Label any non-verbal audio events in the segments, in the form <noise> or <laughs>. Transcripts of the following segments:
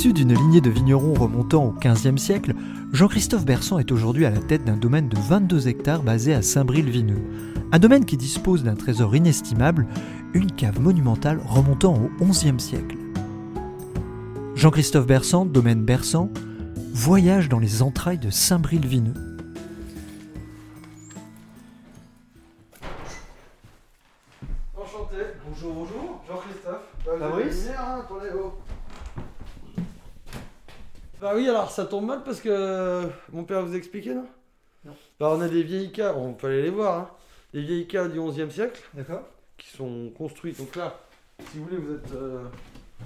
Issu d'une lignée de vignerons remontant au XVe siècle, Jean-Christophe Bersan est aujourd'hui à la tête d'un domaine de 22 hectares basé à Saint-Bril-Vineux. Un domaine qui dispose d'un trésor inestimable, une cave monumentale remontant au XIe siècle. Jean-Christophe Bersan, domaine Bersan, voyage dans les entrailles de Saint-Bril-Vineux. Enchanté. Bonjour, bonjour. Jean-Christophe. Fabrice hein, Bah oui, alors ça tombe mal parce que mon père vous expliquait, non? Non. Bah on a des vieilles caves, on peut aller les voir, hein. Des vieilles caves du 11e siècle D'accord. qui sont construites. Donc là, si vous voulez, vous êtes euh,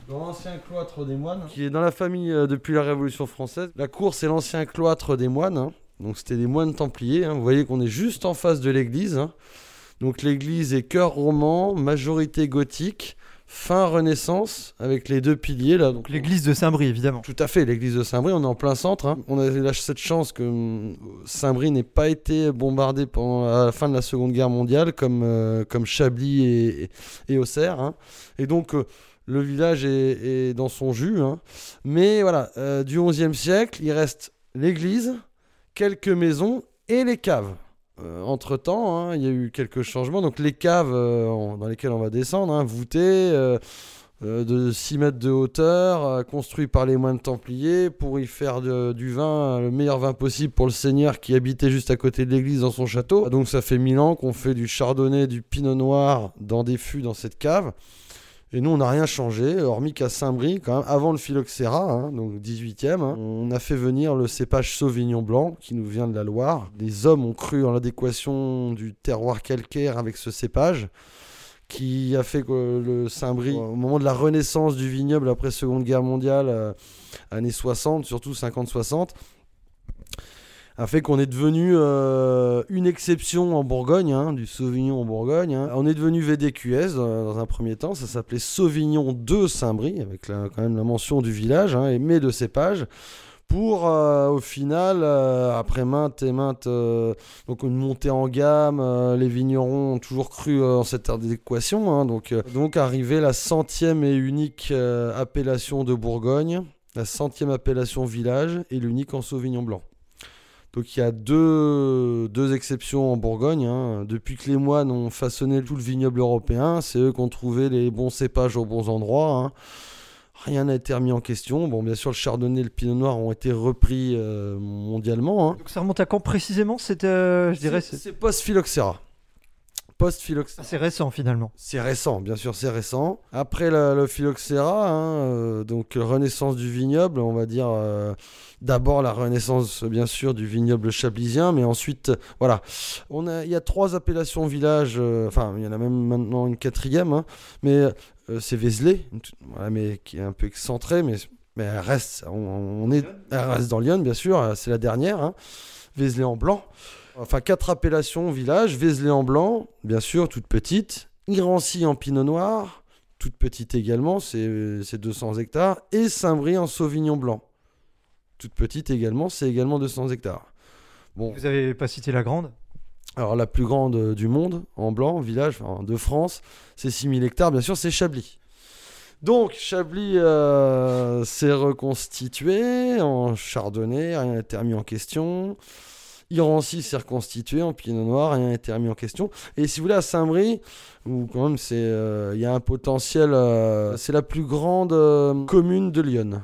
dans l'ancien cloître des moines, qui est dans la famille euh, depuis la Révolution française. La cour, c'est l'ancien cloître des moines. hein. Donc c'était des moines templiers. hein. Vous voyez qu'on est juste en face de l'église. hein. Donc l'église est cœur roman, majorité gothique, fin Renaissance, avec les deux piliers là. Donc L'église de Saint-Brie, évidemment. tout à fait, l'église de Saint-Brie, on est en plein centre. hein. On a cette chance que hum, Saint-Brie n'ait pas été bombardé pendant à la fin de la Seconde Guerre mondiale comme, euh, comme Chablis et, et, et Auxerre. hein. Et donc euh, le village est, est dans son jus. hein. Mais voilà, euh, du XIe siècle, il reste l'église, quelques maisons et les caves. Entre temps, il y a eu quelques changements. Donc les caves euh, dans lesquelles on va descendre, hein, voûtées, euh, euh, de 6 mètres de hauteur, euh, construit par les moines templiers pour y faire du vin, le meilleur vin possible pour le seigneur qui habitait juste à côté de l'église dans son château. Donc ça fait 1000 ans qu'on fait du chardonnay, du pinot noir dans des fûts dans cette cave. Et nous, on n'a rien changé, hormis qu'à Saint-Brie, quand même, avant le phylloxéra, hein, donc 18e, hein, on a fait venir le cépage Sauvignon blanc, qui nous vient de la Loire. Les hommes ont cru en l'adéquation du terroir calcaire avec ce cépage, qui a fait que le Saint-Brie, au moment de la renaissance du vignoble après Seconde Guerre mondiale, euh, années 60, surtout 50-60, a fait qu'on est devenu euh, une exception en Bourgogne, hein, du Sauvignon en Bourgogne. hein. On est devenu VDQS euh, dans un premier temps, ça s'appelait Sauvignon de Saint-Brie, avec la- quand même la mention du village, hein, mais de cépage, pour euh, au final, après maintes et maintes, donc une montée en gamme, les vignerons ont toujours cru en cette adéquation, hein, donc, donc arriver la centième et unique appellation de Bourgogne, la centième appellation village et l'unique en Sauvignon blanc. Donc il y a deux, deux exceptions en Bourgogne. hein. Depuis que les moines ont façonné tout le vignoble européen, c'est eux qui ont trouvé les bons cépages aux bons endroits. hein. Rien n'a été remis en question. Bon, bien sûr, le chardonnay et le pinot noir ont été repris euh, mondialement. hein. Donc ça remonte à quand précisément? C'était, euh, je dirais, C'est c'est c'est post-phylloxéra. Post-phylloxéra. assez récent finalement. C'est récent, bien sûr, c'est récent. Après la- le phylloxéra, hein, euh, donc renaissance du vignoble, on va dire euh, d'abord la renaissance, bien sûr, du vignoble chablisien, mais ensuite, euh, voilà, on a, il y a trois appellations villages, euh, enfin, il y en a même maintenant une quatrième, hein, mais euh, c'est Vézelay, voilà, mais qui est un peu excentré, mais, mais elle reste, on, on est, elle reste dans Lyon, bien sûr, euh, c'est la dernière, hein, Vézelay en blanc. Enfin, quatre appellations village. Vézelay en blanc, bien sûr, toute petite. Irancy en pinot noir, toute petite également, c'est c'est 200 hectares. Et Saint-Brie en sauvignon blanc, toute petite également, c'est également 200 hectares. Bon, Vous avez pas cité la grande? Alors la plus grande euh, du monde, en blanc, village enfin, de France, c'est 6000 hectares, bien sûr, c'est Chablis. Donc Chablis euh, s'est reconstitué en chardonnay, rien n'a été remis en question. Irancy s'est reconstitué en pinot noir, rien été remis en question. Et si vous voulez, à Saint-Brie, où quand même euh, il y a un potentiel, euh, c'est la plus grande euh, commune de Lyon,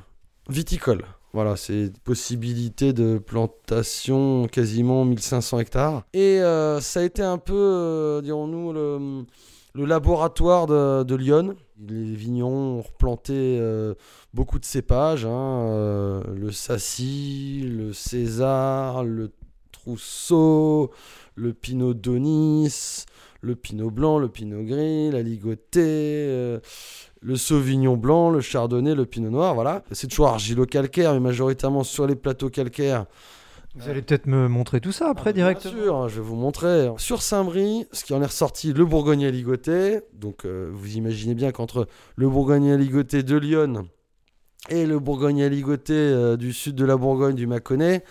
viticole. Voilà, c'est possibilité de plantation quasiment 1500 hectares. Et ça a été un peu, dirons-nous, le, laboratoire de, de Lyon. Les vignerons ont replanté beaucoup de cépages, hein, le Sassy, le César, le Rousseau, le Pinot d'Onis, le Pinot blanc, le Pinot gris, la Ligoté, euh, le Sauvignon blanc, le Chardonnay, le Pinot noir, voilà. C'est toujours argilo-calcaire, mais majoritairement sur les plateaux calcaires. Vous allez peut-être me montrer tout ça après directement. Bien sûr, je vais vous montrer. Sur Saint-Brie, ce qui en est ressorti, le Bourgogne ligoté. Donc, euh, vous imaginez bien qu'entre le Bourgogne ligoté de Lyon et le Bourgogne ligoté euh, du sud de la Bourgogne, du Mâconnais,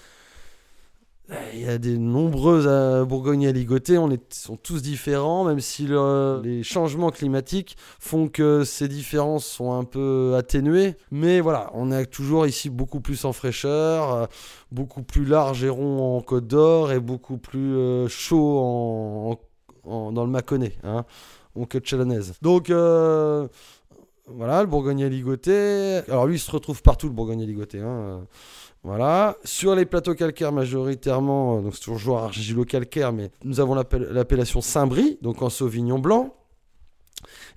il y a des nombreuses euh, Bourgogne ligotés, on est, sont tous différents, même si le- les changements climatiques font que ces différences sont un peu atténuées. Mais voilà, on est toujours ici beaucoup plus en fraîcheur, euh, beaucoup plus large et rond en Côte d'Or et beaucoup plus euh, chaud en, dans le Mâconnais, hein, en Côte chalonnaise. Donc euh, voilà, le Bourgogne ligoté. Alors lui, il se retrouve partout, le Bourgogne ligoté. Hein, voilà. Sur les plateaux calcaires, majoritairement, euh, donc c'est toujours argilo-calcaire, mais nous avons l'appel- l'appellation Saint-Brie, donc en Sauvignon blanc.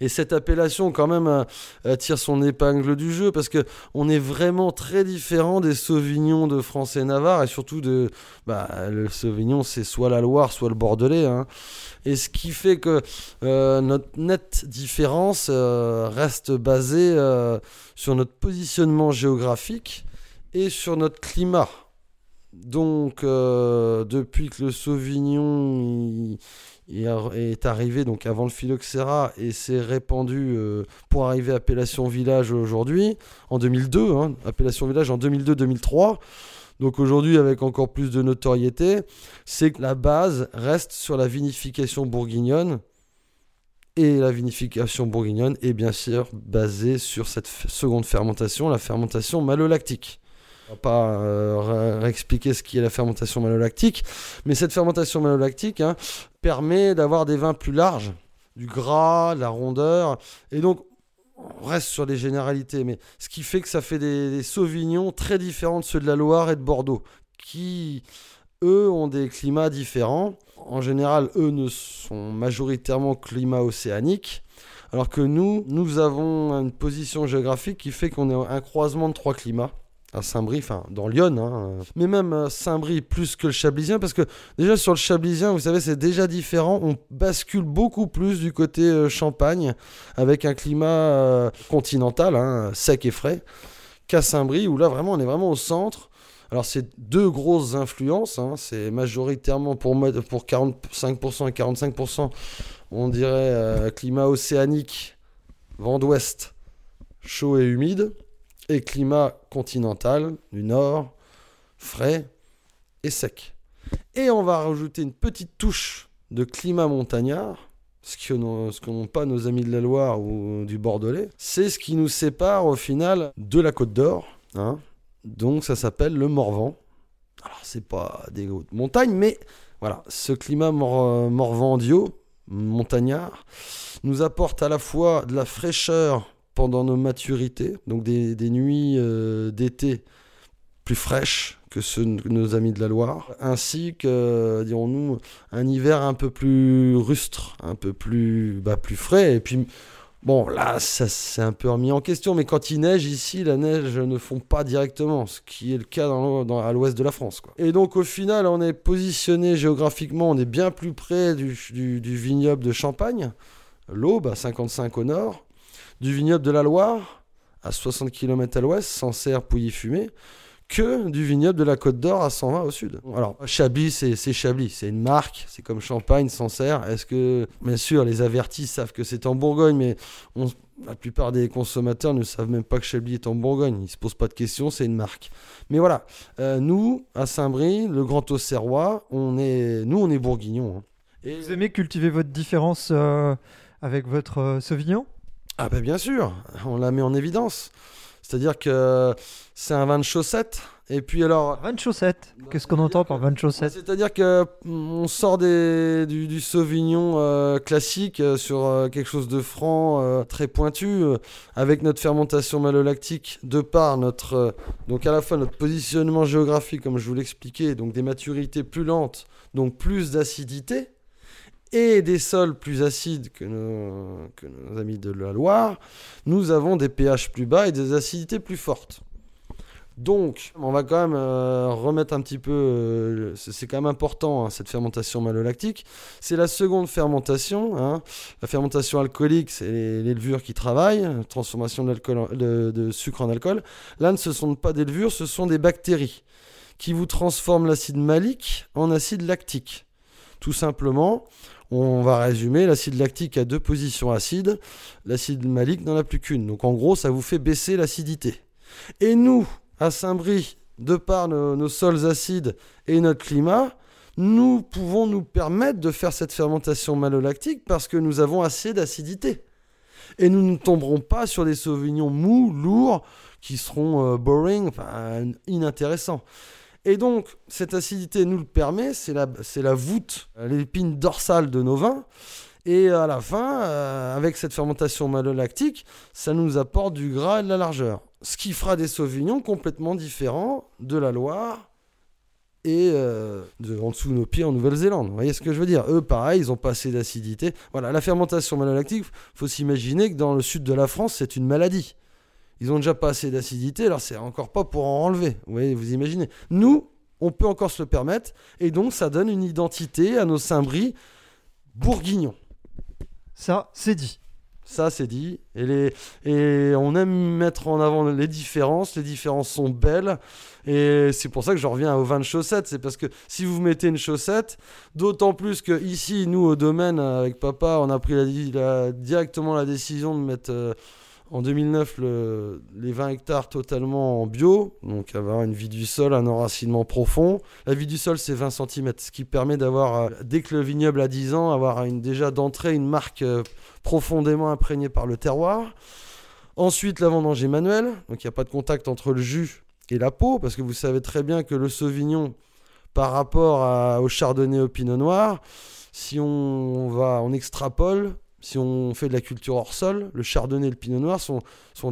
Et cette appellation, quand même, euh, euh, tire son épingle du jeu parce que on est vraiment très différent des Sauvignons de France et Navarre et surtout de. Bah, le Sauvignon, c'est soit la Loire, soit le Bordelais. hein. Et ce qui fait que euh, notre nette différence euh, reste basée euh, sur notre positionnement géographique et sur notre climat. Donc, euh, depuis que le Sauvignon est arrivé donc avant le phylloxéra et s'est répandu euh, pour arriver à appellation village aujourd'hui, en 2002, hein, appellation village en 2002-2003. Donc aujourd'hui, avec encore plus de notoriété, c'est que la base reste sur la vinification bourguignonne. Et la vinification bourguignonne est bien sûr basée sur cette seconde fermentation, la fermentation malolactique. Pas euh, ré- réexpliquer ce qu'est la fermentation malolactique, mais cette fermentation malolactique hein, permet d'avoir des vins plus larges, du gras, de la rondeur, et donc on reste sur les généralités, mais ce qui fait que ça fait des, des sauvignons très différents de ceux de la Loire et de Bordeaux, qui eux ont des climats différents. En général, eux ne sont majoritairement climat océanique, alors que nous, nous avons une position géographique qui fait qu'on est un croisement de trois climats à Saint-Brie, enfin dans Lyon, hein, mais même euh, Saint-Brie plus que le Chablisien, parce que déjà sur le Chablisien, vous savez, c'est déjà différent. On bascule beaucoup plus du côté euh, Champagne, avec un climat euh, continental, hein, sec et frais, qu'à Saint-Brie, où là vraiment on est vraiment au centre. Alors c'est deux grosses influences, hein, c'est majoritairement pour, pour 45% et 45%, on dirait climat océanique, vent d'ouest, chaud et humide, et climat continental du nord, frais et sec. Et on va rajouter une petite touche de climat montagnard, ce que n'ont pas nos amis de la Loire ou du Bordelais. C'est ce qui nous sépare au final de la Côte d'Or. hein. Donc ça s'appelle le Morvan. Alors c'est pas des hautes montagnes, mais voilà, ce climat mor morvandio, montagnard, nous apporte à la fois de la fraîcheur pendant nos maturités, donc des, nuits euh, d'été plus fraîches que ceux de nos amis de la Loire, ainsi que, dirons-nous, un hiver un peu plus rustre, un peu plus, bah, plus frais. Et puis, bon, là, ça s'est un peu remis en question, mais quand il neige ici, la neige ne fond pas directement, ce qui est le cas dans- à l'ouest de la France. Quoi. Et donc, au final, on est positionné géographiquement, on est bien plus près du, du- du vignoble de Champagne, l'Aube, à 55 au nord, du vignoble de la Loire, à 60 km à l'ouest, Sancerre, Pouilly-Fumé, que du vignoble de la Côte d'Or à 120 au sud. Alors, Chablis, c'est Chablis, c'est une marque, c'est comme Champagne, Sancerre. Est-ce que, bien sûr, les avertis savent que c'est en Bourgogne, mais la plupart des consommateurs ne savent même pas que Chablis est en Bourgogne. Ils se posent pas de questions, c'est une marque. Mais voilà, euh, nous, à Saint-Brie, le Grand Auxerrois, on est, nous, on est bourguignons. hein. Et- Vous aimez cultiver votre différence euh, avec votre euh, Sauvignon? Ah ben bien sûr, on la met en évidence. C'est-à-dire que c'est un vin de chaussette. Et puis alors, Vin de chaussette. Qu'est-ce qu'on entend par vin de chaussette? C'est-à-dire que mm, on sort des, du, du Sauvignon euh, classique euh, sur euh, quelque chose de franc, euh, très pointu, avec notre fermentation malolactique, de par notre, donc à la fois notre positionnement géographique, comme je vous l'expliquais, donc des maturités plus lentes, donc plus d'acidité, et des sols plus acides que nos, amis de la Loire, nous avons des pH plus bas et des acidités plus fortes. Donc, on va quand même euh, remettre un petit peu, euh, c'est quand même important, hein, cette fermentation malolactique. C'est la seconde fermentation. hein. La fermentation alcoolique, c'est les, levures qui travaillent, transformation de- de sucre en alcool. Là, ce ne sont pas des levures, ce sont des bactéries qui vous transforment l'acide malique en acide lactique. Tout simplement, on va résumer, l'acide lactique a deux positions acides, l'acide malique n'en a plus qu'une. Donc en gros, ça vous fait baisser l'acidité. Et nous, à Saint-Brie, de par nos, sols acides et notre climat, nous pouvons nous permettre de faire cette fermentation malolactique parce que nous avons assez d'acidité. Et nous ne tomberons pas sur des sauvignons mous, lourds, qui seront euh, boring, enfin, inintéressants. Et donc, cette acidité nous le permet, c'est la, voûte, euh, l'épine dorsale de nos vins. Et à la fin, euh, avec cette fermentation malolactique, ça nous apporte du gras et de la largeur. Ce qui fera des sauvignons complètement différents de la Loire et euh, de, en dessous de nos pieds en Nouvelle-Zélande. Vous voyez ce que je veux dire? Eux, pareil, ils ont pas assez d'acidité. Voilà, la fermentation malolactique, faut s'imaginer que dans le sud de la France, c'est une maladie. Ils ont déjà pas assez d'acidité, alors c'est encore pas pour en enlever. Vous voyez, vous imaginez Nous, on peut encore se le permettre, et donc ça donne une identité à nos Saint-Brie bourguignons. Ça, c'est dit. Ça, c'est dit. Et, les, et on aime mettre en avant les différences. Les différences sont belles. Et c'est pour ça que je reviens au vin de chaussette. C'est parce que si vous mettez une chaussette, d'autant plus que ici, nous, au domaine, avec papa, on a pris la- la- directement la décision de mettre euh, en 2009 le- les 20 hectares totalement en bio. Donc avoir une vie du sol, un enracinement profond. La vie du sol, c'est 20 cm. Ce qui permet d'avoir, euh, dès que le vignoble a 10 ans, avoir déjà d'entrée une marque. euh, profondément imprégné par le terroir. Ensuite, la vendange est manuelle, donc il n'y a pas de contact entre le jus et la peau, parce que vous savez très bien que le sauvignon, par rapport au chardonnay, au pinot noir, si on, va, on extrapole, si on fait de la culture hors sol, le chardonnay et le pinot noir sont,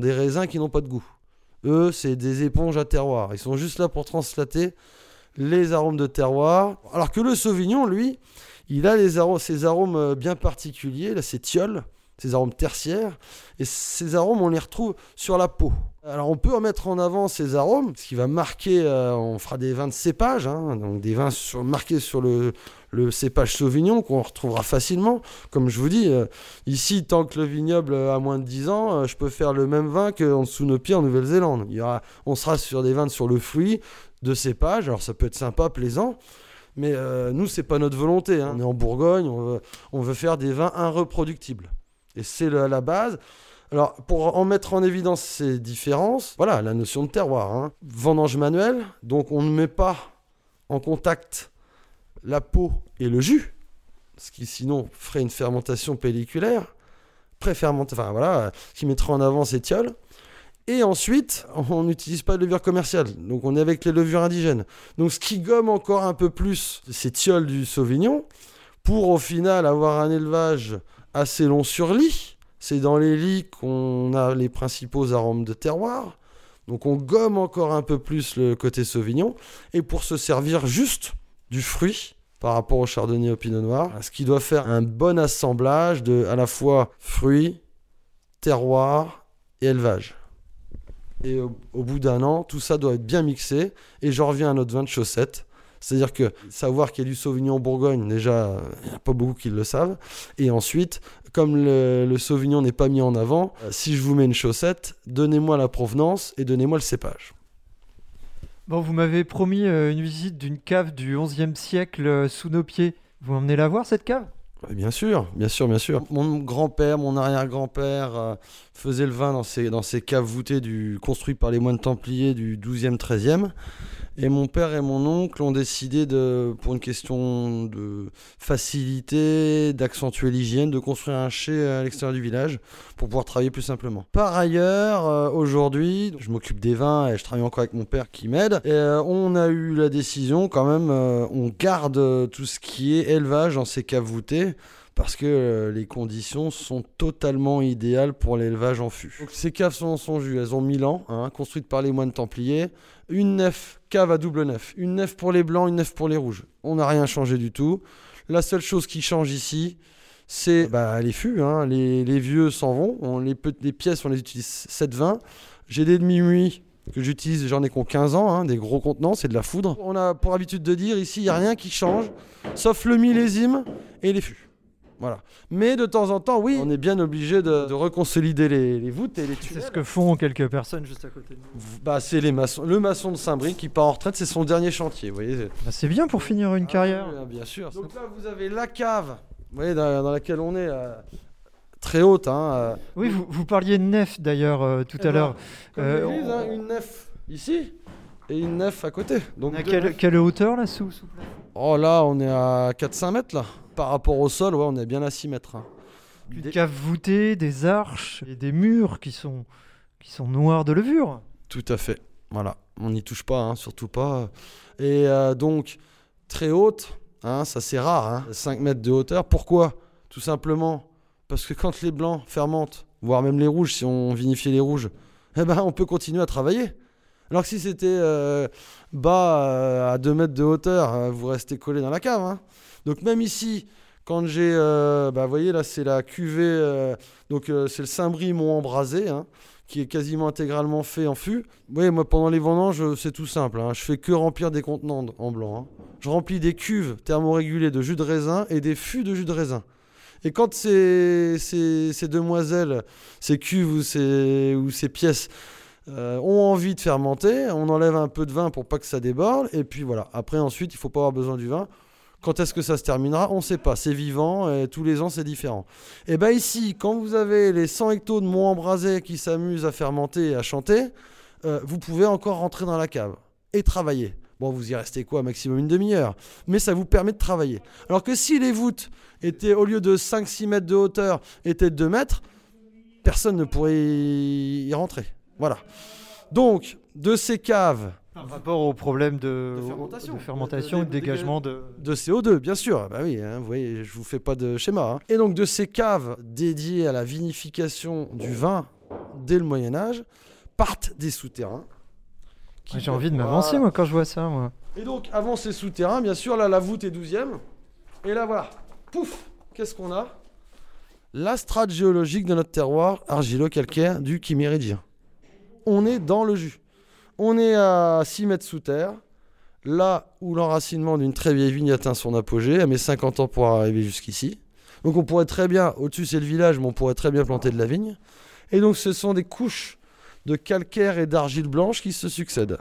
des raisins qui n'ont pas de goût. Eux, c'est des éponges à terroir. Ils sont juste là pour translater les arômes de terroir. Alors que le sauvignon, lui, il a les arômes, euh, bien particuliers, là, ces tioles, ces arômes tertiaires, et ces arômes, on les retrouve sur la peau. Alors, on peut en mettre en avant ces arômes, ce qui va marquer, euh, on fera des vins de cépage, hein, donc des vins marqués sur le, cépage sauvignon qu'on retrouvera facilement. Comme je vous dis, euh, ici, tant que le vignoble a moins de 10 ans, euh, je peux faire le même vin qu'en dessous de nos pieds en Nouvelle-Zélande. On sera sur des vins sur le fruit, de cépage, alors ça peut être sympa, plaisant, mais nous, c'est pas notre volonté. hein. On est en Bourgogne, on veut, on veut faire des vins irreproductibles. Et c'est la base. Alors, pour en mettre en évidence ces différences, voilà la notion de terroir. hein. Vendange manuelle, donc on ne met pas en contact la peau et le jus, ce qui sinon ferait une fermentation pelliculaire, pré-fermentée, enfin voilà, qui mettrait en avant ces tioles. Et ensuite, on n'utilise pas de levure commerciale, donc on est avec les levures indigènes. Donc ce qui gomme encore un peu plus ces tioles du Sauvignon, pour au final avoir un élevage assez long sur lit. C'est dans les lits qu'on a les principaux arômes de terroir. Donc on gomme encore un peu plus le côté Sauvignon. Et pour se servir juste du fruit par rapport au Chardonnay et au Pinot Noir, ce qui doit faire un bon assemblage de à la fois fruits, terroir et élevage. Et au, au bout d'un an, tout ça doit être bien mixé. Et j'en reviens à notre vin de chaussette. C'est-à-dire que savoir qu'il y a du Sauvignon en Bourgogne, déjà, il n'y a pas beaucoup qui le savent. Et ensuite, comme le, Sauvignon n'est pas mis en avant, euh, si je vous mets une chaussette, donnez-moi la provenance et donnez-moi le cépage. Bon, vous m'avez promis euh, une visite d'une cave du XIe siècle euh, sous nos pieds. Vous m'emmenez la voir, cette cave? Bien sûr, bien sûr, bien sûr. Mon grand-père, mon arrière-grand-père euh, faisait le vin dans ces, dans ces caves voûtées du, construites par les moines templiers du 12e, 13e. Et mon père et mon oncle ont décidé, de, pour une question de facilité, d'accentuer l'hygiène, de construire un chai à l'extérieur du village pour pouvoir travailler plus simplement. Par ailleurs, euh, aujourd'hui, je m'occupe des vins et je travaille encore avec mon père qui m'aide. Et, euh, on a eu la décision quand même, on garde tout ce qui est élevage dans ces caves voûtées parce que euh, les conditions sont totalement idéales pour l'élevage en fût. Ces caves sont en son jus, elles ont 1000 ans, hein, construites par les moines templiers. Une nef, cave à double nef. Une nef pour les blancs, une nef pour les rouges. On n'a rien changé du tout. La seule chose qui change ici, c'est bah, les fûts. hein. Les, vieux s'en vont. On, les pièces, on les utilise 7-20. J'ai des demi-muits que j'utilise, j'en ai qu'on 15 ans, hein, des gros contenants, c'est de la foudre. On a pour habitude de dire ici, il n'y a rien qui change, sauf le millésime et les fûts. Voilà. Mais de temps en temps, oui, on est bien obligé de, de reconsolider les, les voûtes et les C'est tunnels. ce que font quelques personnes juste à côté de nous. Bah, c'est les maçons. Le maçon de Saint-Brie qui part en retraite, c'est son dernier chantier, vous voyez. Bah, c'est bien pour finir une carrière. Ah, oui, bien sûr. Donc là, vous avez la cave, vous voyez, dans, dans laquelle on est, euh, très haute. Hein, euh, Oui, vous, vous parliez de nef d'ailleurs euh, tout Eh à ben, l'heure. Euh, hein, une nef ici et une nef à côté. Donc à quelle, quelle hauteur là sous, sous Oh là, on est à 4-5 mètres là. Par rapport au sol, ouais, on est bien à 6 mètres. hein. Une Des- cave voûtée, des arches et des murs qui sont, qui sont noirs de levure. Tout à fait. Voilà, on n'y touche pas, hein, surtout pas. Et euh, donc, très haute, hein, ça c'est rare, hein, 5 mètres de hauteur. Pourquoi? Tout simplement parce que quand les blancs fermentent, voire même les rouges, si on vinifiait les rouges, eh ben, on peut continuer à travailler. Alors que si c'était euh, bas euh, à 2 mètres de hauteur, euh, vous restez collé dans la cave. hein. Donc même ici, quand j'ai... bah, vous voyez là, c'est la cuvée, donc c'est le Saint-Brie Mont Embrasé, hein, qui est quasiment intégralement fait en fût. Oui, moi pendant les vendanges, c'est tout simple. hein. Je fais que remplir des contenants en blanc. Je remplis des cuves thermorégulées de jus de raisin et des fûts de jus de raisin. Et quand ces, ces, ces demoiselles, ces cuves ou ces, ou ces pièces euh, ont envie de fermenter, on enlève un peu de vin pour pas que ça déborde. Et puis voilà. Après, ensuite, il faut pas avoir besoin du vin. Quand est-ce que ça se terminera? On ne sait pas. C'est vivant tous les ans, c'est différent. Et bien ici, quand vous avez les 100 hectos de Mont Embrasé qui s'amusent à fermenter et à chanter, euh, vous pouvez encore rentrer dans la cave et travailler. Bon, vous y restez quoi, maximum une demi-heure, mais ça vous permet de travailler. Alors que si les voûtes étaient, au lieu de 5-6 mètres de hauteur, étaient de 2 mètres, personne ne pourrait y rentrer. Voilà. Donc, de ces caves, Par rapport au problème de, De fermentation. de, fermentation, De- de, dégagement de. De CO2, bien sûr. Bah oui, hein, vous voyez, je vous fais pas de schéma. hein. Et donc de ces caves dédiées à la vinification du vin dès le Moyen Âge partent des souterrains. qui- J'ai envie de m'avancer moi quand je vois ça. Moi. Et donc avant ces souterrains, bien sûr, là la voûte est 12e. Et là voilà, pouf, qu'est-ce qu'on a? La strate géologique de notre terroir argilo-calcaire du Chiméridien. On est dans le jus. On est à 6 mètres sous terre, là où l'enracinement d'une très vieille vigne atteint son apogée, elle met 50 ans pour arriver jusqu'ici. Donc on pourrait très bien, au-dessus c'est le village, mais on pourrait très bien planter de la vigne. Et donc ce sont des couches de calcaire et d'argile blanche qui se succèdent.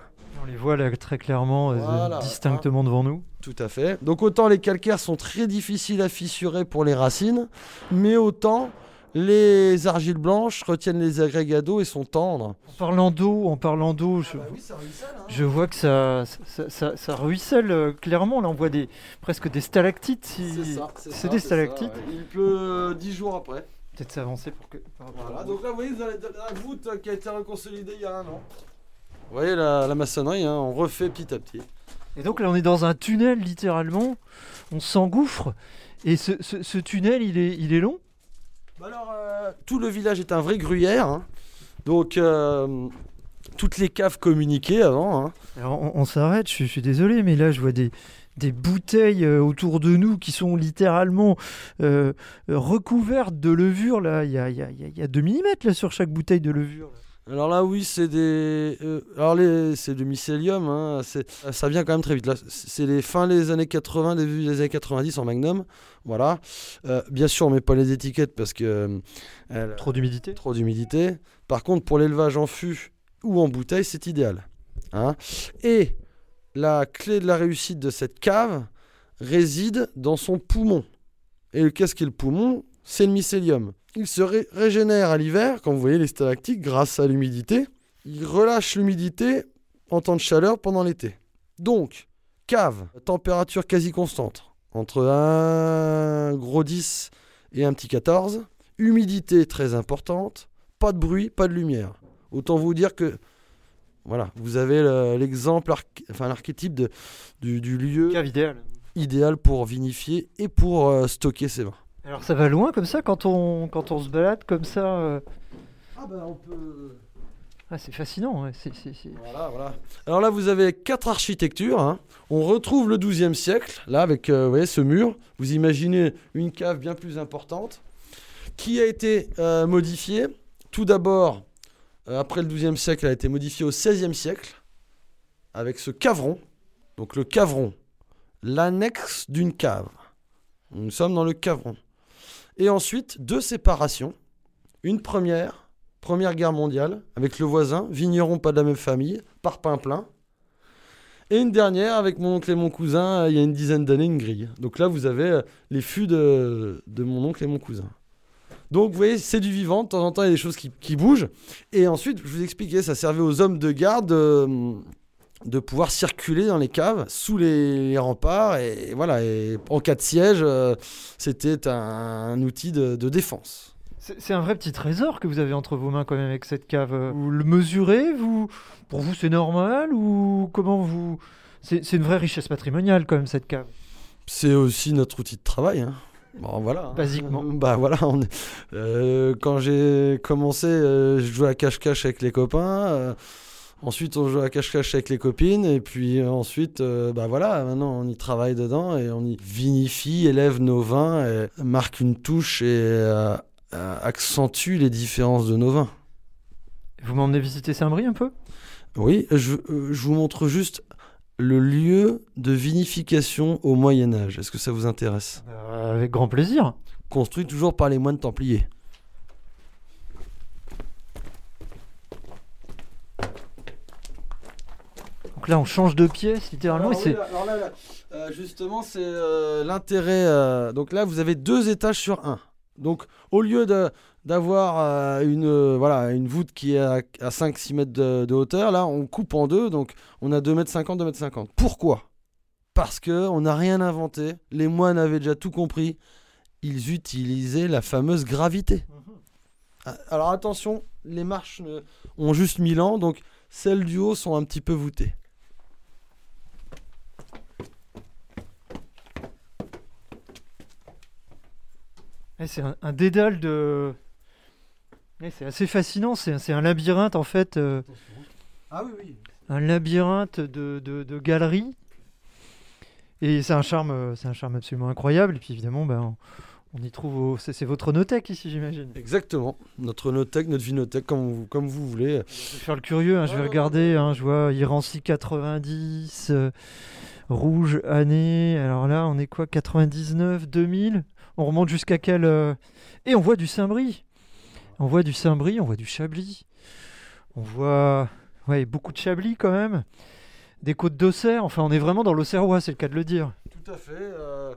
Les voit là très clairement, euh, Voilà. distinctement devant nous. Tout à fait. Donc autant les calcaires sont très difficiles à fissurer pour les racines, mais autant les argiles blanches retiennent les agrégats d'eau et sont tendres. En parlant d'eau, en parlant d'eau, je, je vois que ça, ça, ça- ça ruisselle euh, clairement. Là, on voit des, presque des stalactites. si- C'est des stalactites. Il pleut 10 jours après. Peut-être s'avancer pour que. Voilà, donc là vous voyez, vous avez la voûte qui a été reconsolidée il y a un an. Vous voyez la, la maçonnerie, hein, on refait petit à petit. Et donc là, on est dans un tunnel littéralement. On s'engouffre. Et ce, ce- ce tunnel, il est, il est long? Bah alors, euh, tout le village est un vrai gruyère. hein. Donc, euh, toutes les caves communiquaient avant. hein. Alors, on, on s'arrête. Je, suis- je suis désolé, mais là, je vois des des bouteilles euh, autour de nous qui sont littéralement euh, recouvertes de levure là il y a, il y a- il y a- il y a 2 mm là sur chaque bouteille de levure là. Alors là, oui, c'est des. euh, alors, les, c'est du mycélium. hein, ça vient quand même très vite. Là, c'est les fins des années 80, début des années 90 en magnum. Voilà. Euh, bien sûr, on met pas les étiquettes parce que. euh, trop d'humidité trop d'humidité. Par contre, pour l'élevage en fût ou en bouteille, c'est idéal. hein. Et la clé de la réussite de cette cave réside dans son poumon. Et qu'est-ce qu'est le poumon? C'est le mycélium. Il se ré- régénère à l'hiver, quand vous voyez les stalactites, grâce à l'humidité. Il relâche l'humidité en temps de chaleur pendant l'été. Donc, cave, température quasi constante, entre un gros 10 et un petit 14. Humidité très importante, pas de bruit, pas de lumière. Autant vous dire que voilà, vous avez le- l'exemple, enfin l'archétype du, du lieu cave idéal idéal pour vinifier et pour euh, stocker ses vins. Alors ça va loin comme ça quand on quand on se balade comme ça euh, Ah ben on peut. ah, c'est fascinant ouais, c'est- c'est- c'est- Voilà, voilà. Alors là, vous avez quatre architectures. hein. On retrouve le XIIe siècle, là, avec euh, vous voyez, ce mur. Vous imaginez une cave bien plus importante, qui a été euh, modifiée. Tout d'abord, Euh, après le XIIe siècle, elle a été modifiée au XVIe siècle avec ce cavron. Donc le cavron, l'annexe d'une cave. Nous sommes dans le cavron. Et ensuite, deux séparations. Une première, Première Guerre mondiale, avec le voisin, vigneron pas de la même famille, par plein. Et une dernière avec mon oncle et mon cousin, euh, il y a une dizaine d'années, une grille. Donc là, vous avez euh, les fûts de, mon oncle et mon cousin. Donc vous voyez, c'est du vivant, de temps en temps il y a des choses qui, qui bougent. Et ensuite, je vous expliquais, ça servait aux hommes de garde euh, de pouvoir circuler dans les caves, sous les, les remparts. Et, voilà, et en cas de siège, euh, c'était un, un outil de, de défense. C'est un vrai petit trésor que vous avez entre vos mains quand même avec cette cave. Vous le mesurez vous Pour vous c'est normal ou comment vous C'est une vraie richesse patrimoniale quand même cette cave. C'est aussi notre outil de travail. hein. Bon, voilà. hein. Basiquement. <laughs> Bah voilà. on est- euh, quand j'ai commencé, euh, je jouais à cache-cache avec les copains. euh, ensuite, on jouait à cache-cache avec les copines. Et puis euh, ensuite, euh, bah voilà, maintenant on y travaille dedans et on y vinifie, élève nos vins, et marque une touche et euh, euh, accentue les différences de nos vins. Vous m'emmenez visiter Saint-Brie un peu? Oui, je, je vous montre juste le lieu de vinification au Moyen Âge. Est-ce que ça vous intéresse? Euh, Avec grand plaisir. Construit toujours par les moines templiers. Là on change de pièce littéralement. et Alors, c'est- oui, alors là, là, euh, justement, c'est euh, l'intérêt. euh, donc là, vous avez deux étages sur un. Donc, au lieu de- d'avoir euh, une, euh, voilà, une voûte qui est à, à 5-6 mètres de, de hauteur, là, on coupe en deux. Donc, on a 2 mètres 50, 2 mètres 50. Pourquoi? Parce qu'on n'a rien inventé. Les moines avaient déjà tout compris. Ils utilisaient la fameuse gravité. Ah, Alors, attention, les marches euh, ont juste 1000 ans. Donc, celles du haut sont un petit peu voûtées. C'est un, un dédale de. Eh, c'est assez fascinant. C'est c'est un labyrinthe en fait. euh, Ah oui, oui. un labyrinthe de, de, de galeries. Et c'est un charme, euh, c'est un charme absolument incroyable. Et puis évidemment, ben, on, on y trouve, vos- c'est c'est votre nothèque ici, j'imagine. Exactement. Notre nothèque, notre vinothèque, comme vous, comme vous voulez. Je vais faire le curieux, hein, je vais Ouais, regarder. hein, je vois Irancy 90, euh, rouge année. Alors là, on est quoi? 99, 2000 On remonte jusqu'à quel euh, Et on voit du Saint-Brie. On voit du Saint-Brie, on voit du Chablis. On voit ouais, beaucoup de Chablis quand même. Des côtes d'Auxerre. Enfin, on est vraiment dans l'Auxerrois, c'est le cas de le dire. Tout à fait. euh,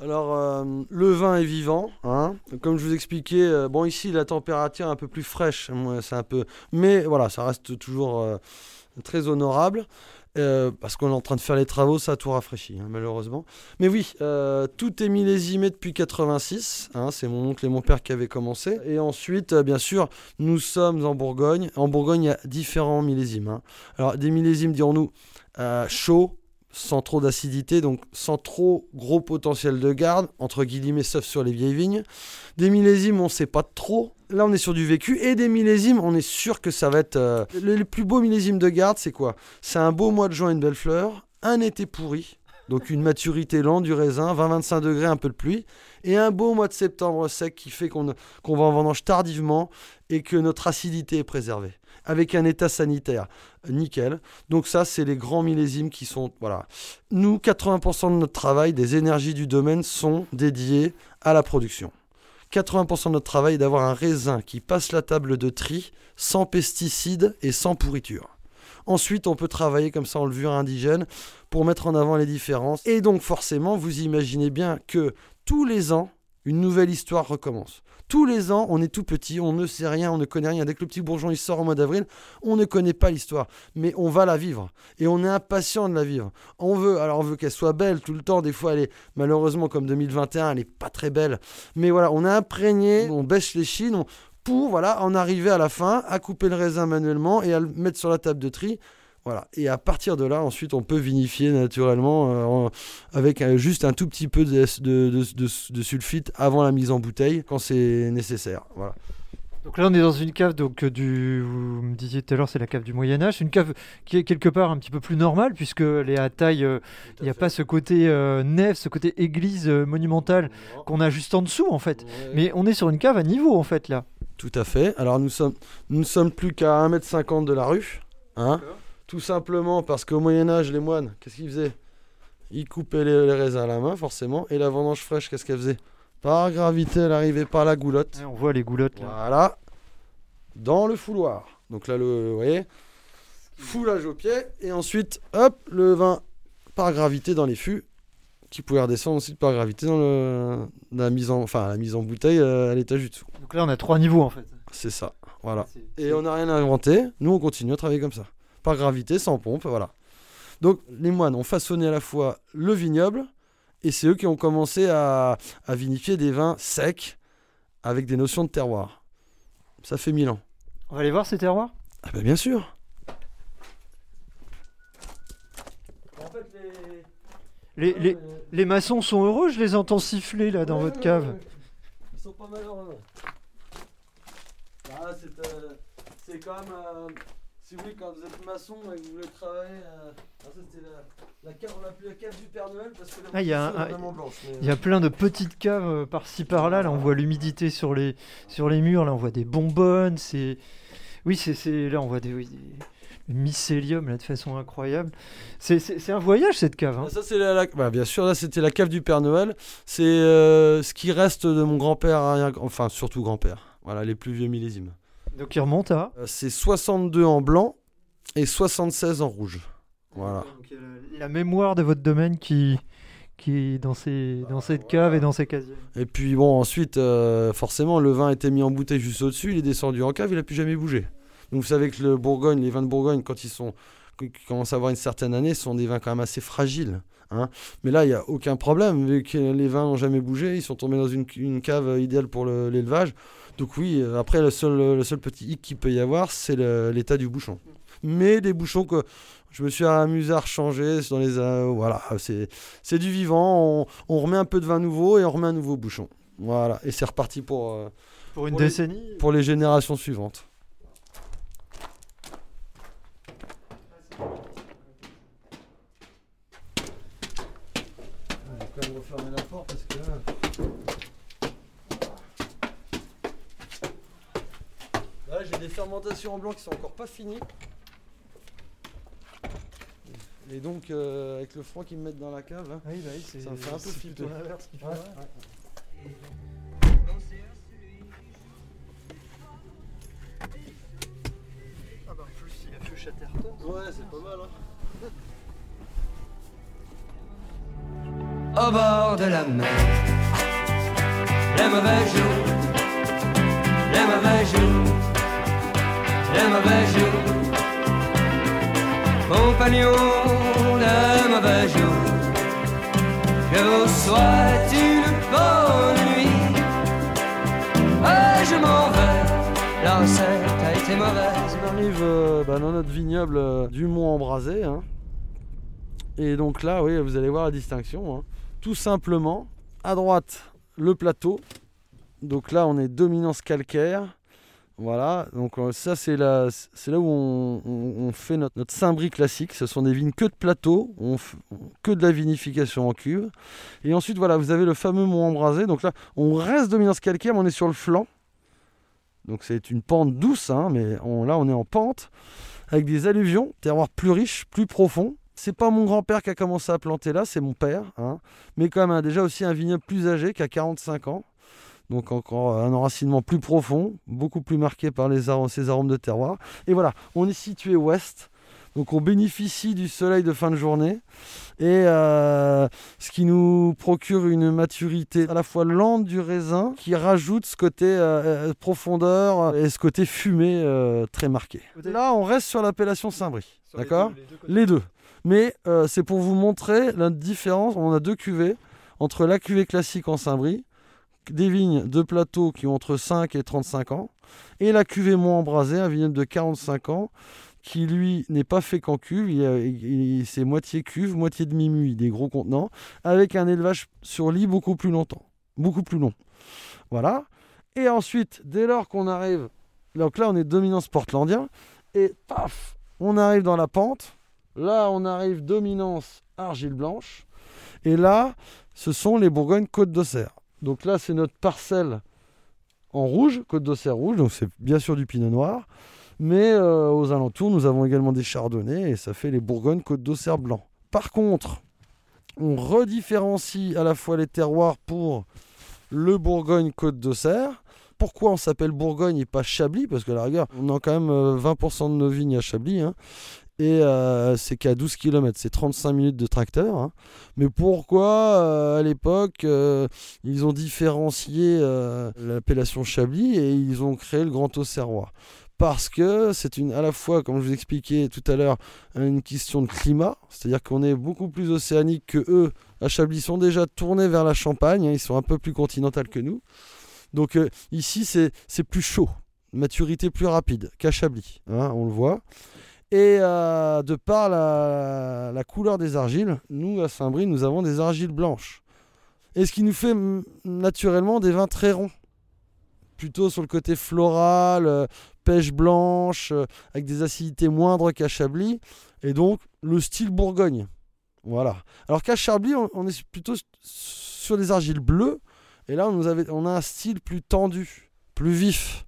alors, euh, le vin est vivant. hein. Comme je vous expliquais, bon, ici, la température est un peu plus fraîche. Un peu... Mais voilà, ça reste toujours très honorable. Euh, parce qu'on est en train de faire les travaux, ça a tout rafraîchi, hein, malheureusement. Mais oui, euh, tout est millésimé depuis 86. hein, c'est mon oncle et mon père qui avaient commencé. Et ensuite, euh, bien sûr, nous sommes en Bourgogne. En Bourgogne, il y a différents millésimes. hein. Alors, des millésimes, dirons-nous, chauds, sans trop d'acidité, donc sans trop gros potentiel de garde, entre guillemets, sauf sur les vieilles vignes. Des millésimes, on sait pas trop. Là, on est sur du vécu. Et des millésimes, on est sûr que ça va être... euh, Les, plus beaux millésimes de garde, c'est quoi? C'est un beau mois de juin, une belle fleur, un été pourri, donc une maturité lente du raisin, 20-25 degrés, un peu de pluie, et un beau mois de septembre sec qui fait qu'on va en vendange tardivement et que notre acidité est préservée, avec un état sanitaire nickel. Donc ça, c'est les grands millésimes qui sont... Voilà. Nous, 80% de notre travail, des énergies du domaine, sont dédiés à la production. 80% de notre travail est d'avoir un raisin qui passe la table de tri sans pesticides et sans pourriture. Ensuite, on peut travailler comme ça en levure indigène pour mettre en avant les différences. Et donc forcément, vous imaginez bien que tous les ans, une nouvelle histoire recommence. Tous les ans, on est tout petit, on ne sait rien, on ne connaît rien. Dès que le petit bourgeon il sort au mois d'avril, on ne connaît pas l'histoire, mais on va la vivre et on est impatient de la vivre. On veut, alors on veut qu'elle soit belle tout le temps. Des fois, elle est malheureusement comme 2021, elle est pas très belle. Mais voilà, on est imprégné, on bêche les chines pour voilà en arriver à la fin, à couper le raisin manuellement et à le mettre sur la table de tri. Voilà. Et à partir de là, ensuite, on peut vinifier naturellement euh, avec euh, juste un tout petit peu de, de- de- de- de sulfite avant la mise en bouteille quand c'est nécessaire. Voilà. Donc là, on est dans une cave donc, euh, du. Vous me disiez tout à l'heure, c'est la cave du Moyen-Âge. Une cave qui est quelque part un petit peu plus normale, puisque les à taille. euh, Il n'y a pas ce côté euh, nef, ce côté église euh, monumentale qu'on a juste en dessous, en fait. Mais on est sur une cave à niveau, en fait, là. Tout à fait. Alors nous sommes, nous ne sommes plus qu'à 1m50 de la rue. Hein Tout simplement parce qu'au Moyen-Âge, les moines, qu'est-ce qu'ils faisaient? Ils coupaient les, les raisins à la main, forcément. Et la vendange fraîche, qu'est-ce qu'elle faisait? Par gravité, elle arrivait par la goulotte. On voit les goulottes là. Voilà. Dans le fouloir. Donc là, le, vous voyez, foulage au pied. Et ensuite, hop, le vin par gravité dans les fûts, qui pouvait redescendre ensuite par gravité dans le, la, mise en, enfin, la mise en bouteille euh, à l'étage du dessous. Donc là on a trois niveaux en fait. C'est ça. Voilà. Et on n'a rien inventé. Nous, on continue à travailler comme ça. Par gravité, sans pompe, voilà. Donc, les moines ont façonné à la fois le vignoble, et c'est eux qui ont commencé à, à vinifier des vins secs, avec des notions de terroir. Ça fait mille ans. On va aller voir ces terroirs? Ah ben bien sûr. les, les, les maçons sont heureux, je les entends siffler là dans votre cave. Ils sont pas malheureux. Ah, c'est, euh, c'est quand même. euh, si vous voulez, quand vous êtes maçon et que vous voulez travailler. euh, ah, ça, c'était la, la, cave, on l'appelait la cave du Père Noël parce que la Ah, il y a un- c'est vraiment blanche. mais, Il y a plein de petites caves euh, par-ci par-là. Là, on voit l'humidité sur les, sur les murs. Là, on voit des bonbonnes. C'est... Oui, c'est, c'est... là, on voit des, oui, des- mycélium là, de façon incroyable. C'est, c'est, c'est un voyage, cette cave. hein. Ah, Ça, c'est la, la- bah, bien sûr, là, c'était la cave du Père Noël. C'est euh, ce qui reste de mon grand-père, arrière- enfin, surtout grand-père. Voilà, les plus vieux millésimes. Donc, il remonte à. Euh, C'est 62 en blanc et 76 en rouge. Voilà. Donc, a la, mémoire de votre domaine qui, qui est dans, ces, dans cette cave et dans ces casiers. Et puis bon, ensuite, euh, forcément, le vin était mis en bouteille juste au-dessus, il est descendu en cave, il n'a plus jamais bougé. Donc vous savez que le Bourgogne, les vins de Bourgogne, quand ils sont qui commencent à avoir une certaine année, sont des vins quand même assez fragiles. hein. Mais là, il n'y a aucun problème, vu que les vins n'ont jamais bougé, ils sont tombés dans une, une cave idéale pour le- l'élevage. Donc oui, euh, après, le seul, le seul petit hic qu'il peut y avoir, c'est l'état du bouchon. Mais des bouchons que je me suis amusé à rechanger dans les... euh, voilà, c'est c'est du vivant, on, on remet un peu de vin nouveau et on remet un nouveau bouchon. Voilà, et c'est reparti pour, euh, Pour une Pour les- décennie pour les générations suivantes. Je vais quand même refermer la porte parce que là. Là, j'ai des fermentations en blanc qui sont encore pas finies. Et donc, euh, avec le froid qu'ils me mettent dans la cave, là, Oui, bah oui, c'est, Ça me fait un peu flipper. l'inverse qu'il Ouais, faudrait. Ah bah en plus, il a fait Chatterton. ouais, c'est pas mal. Hein. au bord de la mer. Les mauvais jours, les mauvais jours, Je vous une. Et je m'en vais, la a mauvaise. On arrive euh, bah, dans notre vignoble euh, du Mont Embrasé. hein. Et donc là, oui, vous allez voir la distinction. hein. Tout simplement, à droite, le plateau. Donc là, on est dominance calcaire. Voilà, donc euh, ça c'est là, c'est là où on, fait notre, notre Saint-Brie classique. Ce sont des vignes que de plateau, on que de la vinification en cuve. Et ensuite, voilà, vous avez le fameux Mont Embrasé. Donc là, on reste dominance calcaire, mais on est sur le flanc. Donc c'est une pente douce, hein, mais on- là on est en pente, avec des alluvions, terroir plus riche, plus profond. C'est pas mon grand-père qui a commencé à planter là, c'est mon père, hein, mais quand même hein, déjà aussi un vignoble plus âgé qui a 45 ans. Donc encore un enracinement plus profond, beaucoup plus marqué par les arômes, ces arômes de terroir. Et voilà, on est situé ouest, donc on bénéficie du soleil de fin de journée, et euh, ce qui nous procure une maturité à la fois lente du raisin, qui rajoute ce côté euh, euh, profondeur et ce côté fumé euh, très marqué. Là, on reste sur l'appellation Saint-Brie, d'accord les deux. Mais c'est pour vous montrer la différence. On a deux cuvées entre la cuvée classique en Saint-Brie, des vignes de plateau qui ont entre 5 et 35 ans, et la cuvée Mont Embrasé, un vignoble de 45 ans, qui lui n'est pas fait qu'en cuve, il, il- c'est moitié cuve, moitié demi-muit, des gros contenants, avec un élevage sur lit beaucoup plus longtemps, beaucoup plus long. Voilà. Et ensuite, dès lors qu'on arrive, donc là on est dominance portlandien, et paf, on arrive dans la pente. Là, on arrive dominance argile blanche. Et là, ce sont les Bourgognes Côte d'Auxerre. Donc là, c'est notre parcelle en rouge, Côte d'Auxerre rouge, donc c'est bien sûr du pinot noir. Mais euh, aux alentours, nous avons également des chardonnays et ça fait les Bourgognes Côte d'Auxerre blanc. Par contre, on redifférencie à la fois les terroirs pour le Bourgogne Côte d'Auxerre. Pourquoi on s'appelle Bourgogne et pas Chablis? Parce que la rigueur, on a quand même euh, 20% de nos vignes à Chablis. hein. Et euh, c'est qu'à 12 km, c'est 35 minutes de tracteur. hein. Mais pourquoi euh, à l'époque euh, ils ont différencié l'appellation Chablis et ils ont créé le Grand Auxerrois? Parce que c'est une à la fois, comme je vous expliquais tout à l'heure, une question de climat, c'est-à-dire qu'on est beaucoup plus océanique que eux. À Chablis, ils sont déjà tournés vers la Champagne, hein, ils sont un peu plus continentaux que nous. Donc ici, c'est c'est plus chaud, maturité plus rapide qu'à Chablis, hein, on le voit. Et euh, de par la, couleur des argiles, nous à Saint-Brie, nous avons des argiles blanches. Et ce qui nous fait naturellement des vins très ronds. Plutôt sur le côté floral, euh, pêche blanche, euh, avec des acidités moindres qu'à Chablis. Et donc le style Bourgogne. Voilà. Alors qu'à Chablis, on, est plutôt sur des argiles bleues. Et là, on, avait, on a un style plus tendu, plus vif.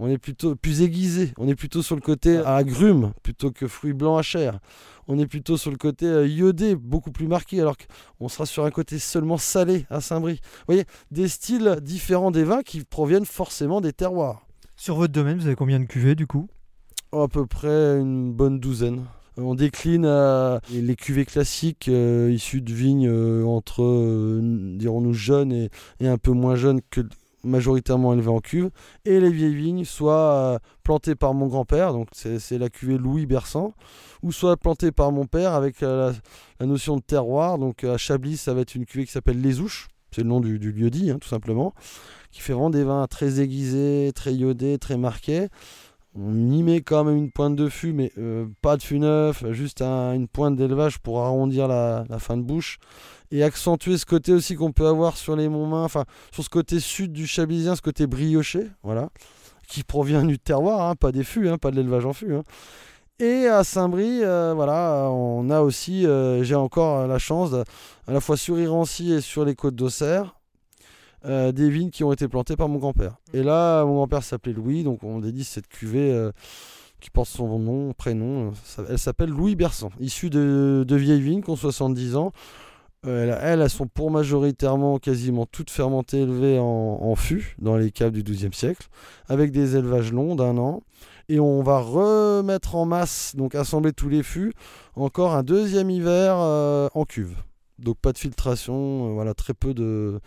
On est plutôt plus aiguisé. On est plutôt sur le côté agrumes plutôt que fruits blancs à chair. On est plutôt sur le côté euh, iodé, beaucoup plus marqué, alors qu'on sera sur un côté seulement salé à Saint-Brie. Vous voyez, des styles différents des vins qui proviennent forcément des terroirs. Sur votre domaine, vous avez combien de cuvées du coup? Oh, à peu près une bonne douzaine. Euh, On décline à les cuvées classiques euh, issues de vignes euh, entre, euh, dirons-nous, jeunes et, et un peu moins jeunes que majoritairement élevées en cuve, et les vieilles vignes, soit euh, plantées par mon grand-père, donc c'est la cuvée Louis Bersan, ou soit plantées par mon père avec euh, la, notion de terroir. Donc à Chablis, ça va être une cuvée qui s'appelle Les Ouches, c'est le nom du, lieu dit, hein, tout simplement, qui fait vraiment des vins très aiguisés, très iodés, très marqués. On y met quand même une pointe de fût, mais euh, pas de fût neuf, juste un- une pointe d'élevage pour arrondir la fin de bouche et accentuer ce côté aussi qu'on peut avoir sur les Montmains, enfin sur ce côté sud du Chablisien, ce côté brioché, voilà, qui provient du terroir, hein, pas des fûts, hein, pas de l'élevage en fût. hein. Et à Saint-Brie, euh, voilà, on a aussi, euh, j'ai encore la chance, de- à la fois sur Irancy et sur les côtes d'Auxerre, euh, des vignes qui ont été plantées par mon grand-père. Et là, mon grand-père s'appelait Louis, donc on dédie cette cuvée qui porte son nom, prénom. Elle s'appelle Louis Bersan, issue de, de vieilles vignes qui ont 70 ans. Euh, elles, elles, sont pour majoritairement quasiment toutes fermentées, élevées en, en fût dans les caves du XIIe siècle, avec des élevages longs d'un an. Et on va remettre en masse, donc assembler tous les fûts, encore un deuxième hiver euh, en cuve. Donc pas de filtration, euh, voilà, très peu de,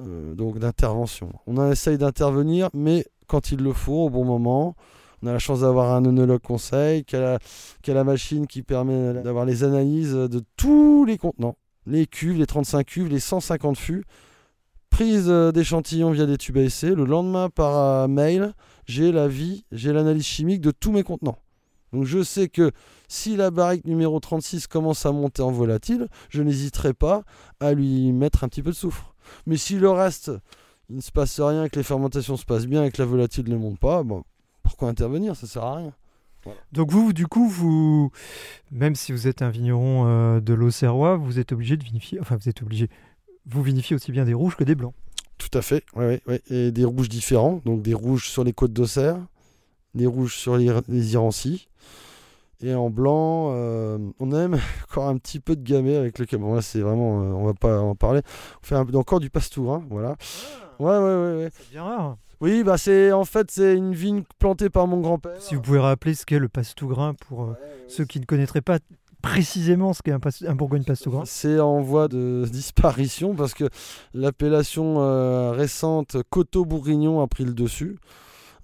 euh, donc d'intervention. On essaye d'intervenir, mais quand il le faut, au bon moment. On a la chance d'avoir un œnologue conseil, la, qui a la machine qui permet d'avoir les analyses de tous les contenants. Les cuves, les 35 cuves, les 150 fûts. Prise euh, d'échantillons via des tubes à essai. Le lendemain, par euh, mail, j'ai la vie, j'ai l'analyse chimique de tous mes contenants. Donc je sais que si la barrique numéro 36 commence à monter en volatile, je n'hésiterai pas à lui mettre un petit peu de soufre. Mais si le reste, il ne se passe rien, que les fermentations se passent bien et que la volatile ne monte pas, bon, pourquoi intervenir? Ça sert à rien. Donc vous, du coup, vous, même si vous êtes un vigneron euh, de l'Auxerrois, vous êtes obligé de vinifier, enfin vous êtes obligé, vous vinifiez aussi bien des rouges que des blancs. Tout à fait, ouais, ouais, ouais. Et des rouges différents, donc des rouges sur les côtes d'Auxerre, des rouges sur les, les Irancy. Et en blanc, euh, on a même <laughs> encore un petit peu de gamay avec le Cameroun. Là, c'est vraiment, euh, on va pas en parler. On fait un encore du pastourin, voilà. Ouais, ouais, ouais, ouais. C'est bien rare. Oui, bah c'est en fait c'est une vigne plantée par mon grand-père. Si vous pouvez rappeler ce qu'est le passe-tout-grain pour euh, ceux qui ne connaîtraient pas précisément ce qu'est un, un Bourgogne passe-tout-grain. C'est en voie de <laughs> disparition parce que l'appellation euh, récente Coteau-Bourguignon a pris le dessus.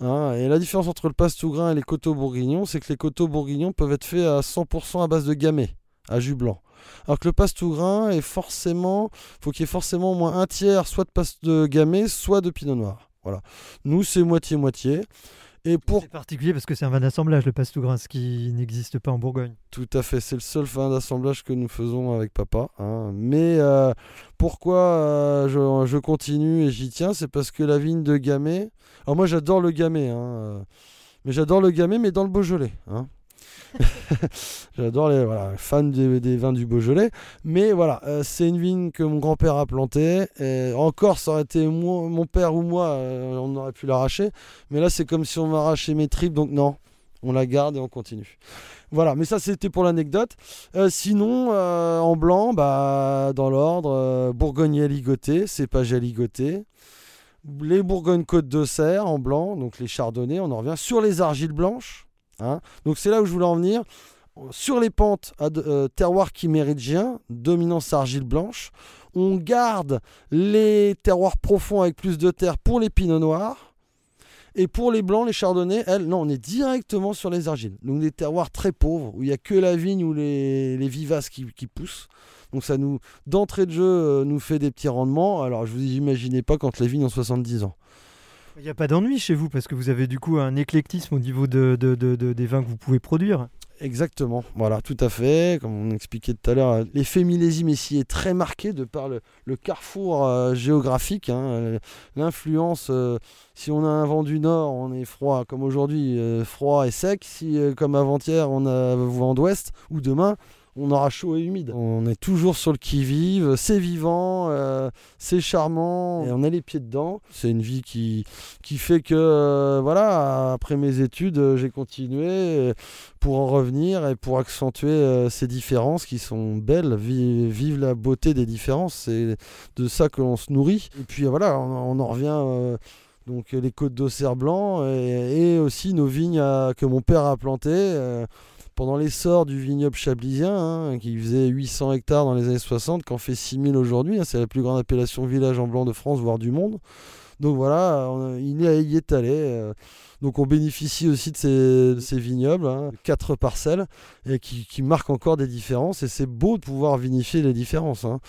Hein, et la différence entre le passe-tout-grain et les coteaux bourguignons, c'est que les coteaux bourguignons peuvent être faits à 100% à base de gamay, à jus blanc. Alors que le passe-tout-grain est forcément, faut qu'il y ait forcément au moins un tiers, soit de de gamay, soit de pinot noir. Voilà. Nous, c'est moitié-moitié. Et pour C'est particulier parce que c'est un vin d'assemblage, le passe-tout-grain, ce qui n'existe pas en Bourgogne. Tout à fait, c'est le seul fin d'assemblage que nous faisons avec papa. hein. Mais euh, pourquoi euh, je, je continue et j'y tiens C'est parce que la vigne de Gamay. Alors moi j'adore le Gamay, hein, euh, mais j'adore le Gamay, mais dans le Beaujolais. hein. <laughs> J'adore les voilà, fan des, des vins du Beaujolais. Mais voilà, euh, c'est une vigne que mon grand-père a plantée. Et encore, ça aurait été mon père ou moi, euh, on aurait pu l'arracher. Mais là, c'est comme si on m'arrachait mes tripes. Donc non, on la garde et on continue. Voilà, mais ça c'était pour l'anecdote. Euh, sinon, en blanc, bah, dans l'ordre, Bourgogne ligoté, cépage ligoté. Les Bourgogne Côte d'Auxerre en blanc, donc les Chardonnays, on en revient sur les argiles blanches. Hein. Donc c'est là où je voulais en venir. Sur les pentes à euh, terroir chiméridien, dominance argile blanche, on garde les terroirs profonds avec plus de terre pour les pinots noirs. Et pour les blancs, les chardonnays, elles, non, on est directement sur les argiles. Donc des terroirs très pauvres, où il n'y a que la vigne ou les, vivaces qui, qui poussent. Donc ça nous, d'entrée de jeu, euh, nous fait des petits rendements. Alors je vous imaginez pas quand les vignes ont 70 ans. Il n'y a pas d'ennui chez vous parce que vous avez du coup un éclectisme au niveau de, de- de- de- des vins que vous pouvez produire. Exactement, voilà, tout à fait. Comme on expliquait tout à l'heure, l'effet millésime ici est très marqué de par le, carrefour euh, géographique. hein, L'influence, euh, si on a un vent du nord, on est froid, comme aujourd'hui, euh, froid et sec. Si, comme avant-hier, on a vent d'ouest, ou demain, on aura chaud et humide. On est toujours sur le qui-vive, c'est vivant, euh, c'est charmant, et on a les pieds dedans. C'est une vie qui, qui fait que, euh, voilà, après mes études, euh, j'ai continué. pour en revenir et pour accentuer euh, ces différences qui sont belles. Vi- vive la beauté des différences, c'est de ça que l'on se nourrit. Et puis voilà, on, on en revient. donc les côtes d'Auxerre blanc et, et aussi nos vignes à- que mon père a plantées euh, pendant l'essor du vignoble chablisien hein, qui faisait 800 hectares dans les années 60 qu'en fait 6000 aujourd'hui. hein, c'est la plus grande appellation village en blanc de France, voire du monde. Donc voilà, on- il y est- allé. euh, donc on bénéficie aussi de ces, vignobles, hein, quatre parcelles, et qui, marquent encore des différences. Et c'est beau de pouvoir vinifier les différences hein,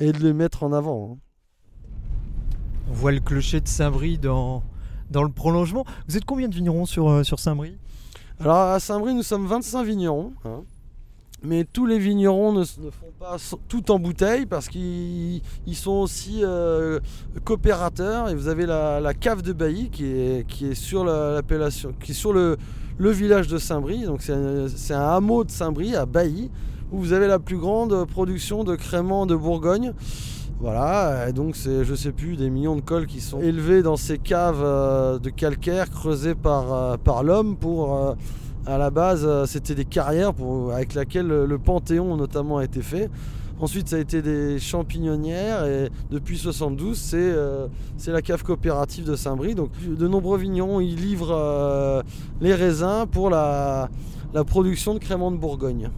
et de les mettre en avant. On voit le clocher de Saint-Brie dans, dans le prolongement. Vous êtes combien de vignerons sur, euh, sur Saint-Brie? Alors à Saint-Brie, nous sommes 25 vignerons. hein. Mais tous les vignerons ne, font pas tout en bouteille parce qu'ils ils sont aussi euh, coopérateurs. Et vous avez la, cave de Bailly qui est, sur le, village de Saint-Brie. Donc c'est un, c'est un hameau de Saint-Brie à Bailly où vous avez la plus grande production de créments de Bourgogne. Voilà, et donc c'est, je sais plus, des millions de cols qui sont élevés dans ces caves euh, de calcaire creusées par, euh, par l'homme pour, euh, à la base, c'était des carrières pour, avec lesquelles le, Panthéon notamment a été fait. Ensuite, ça a été des champignonnières et depuis 72, c'est c'est la cave coopérative de Saint-Brie. Donc, de nombreux vignerons ils livrent les raisins pour la, la production de créments de Bourgogne.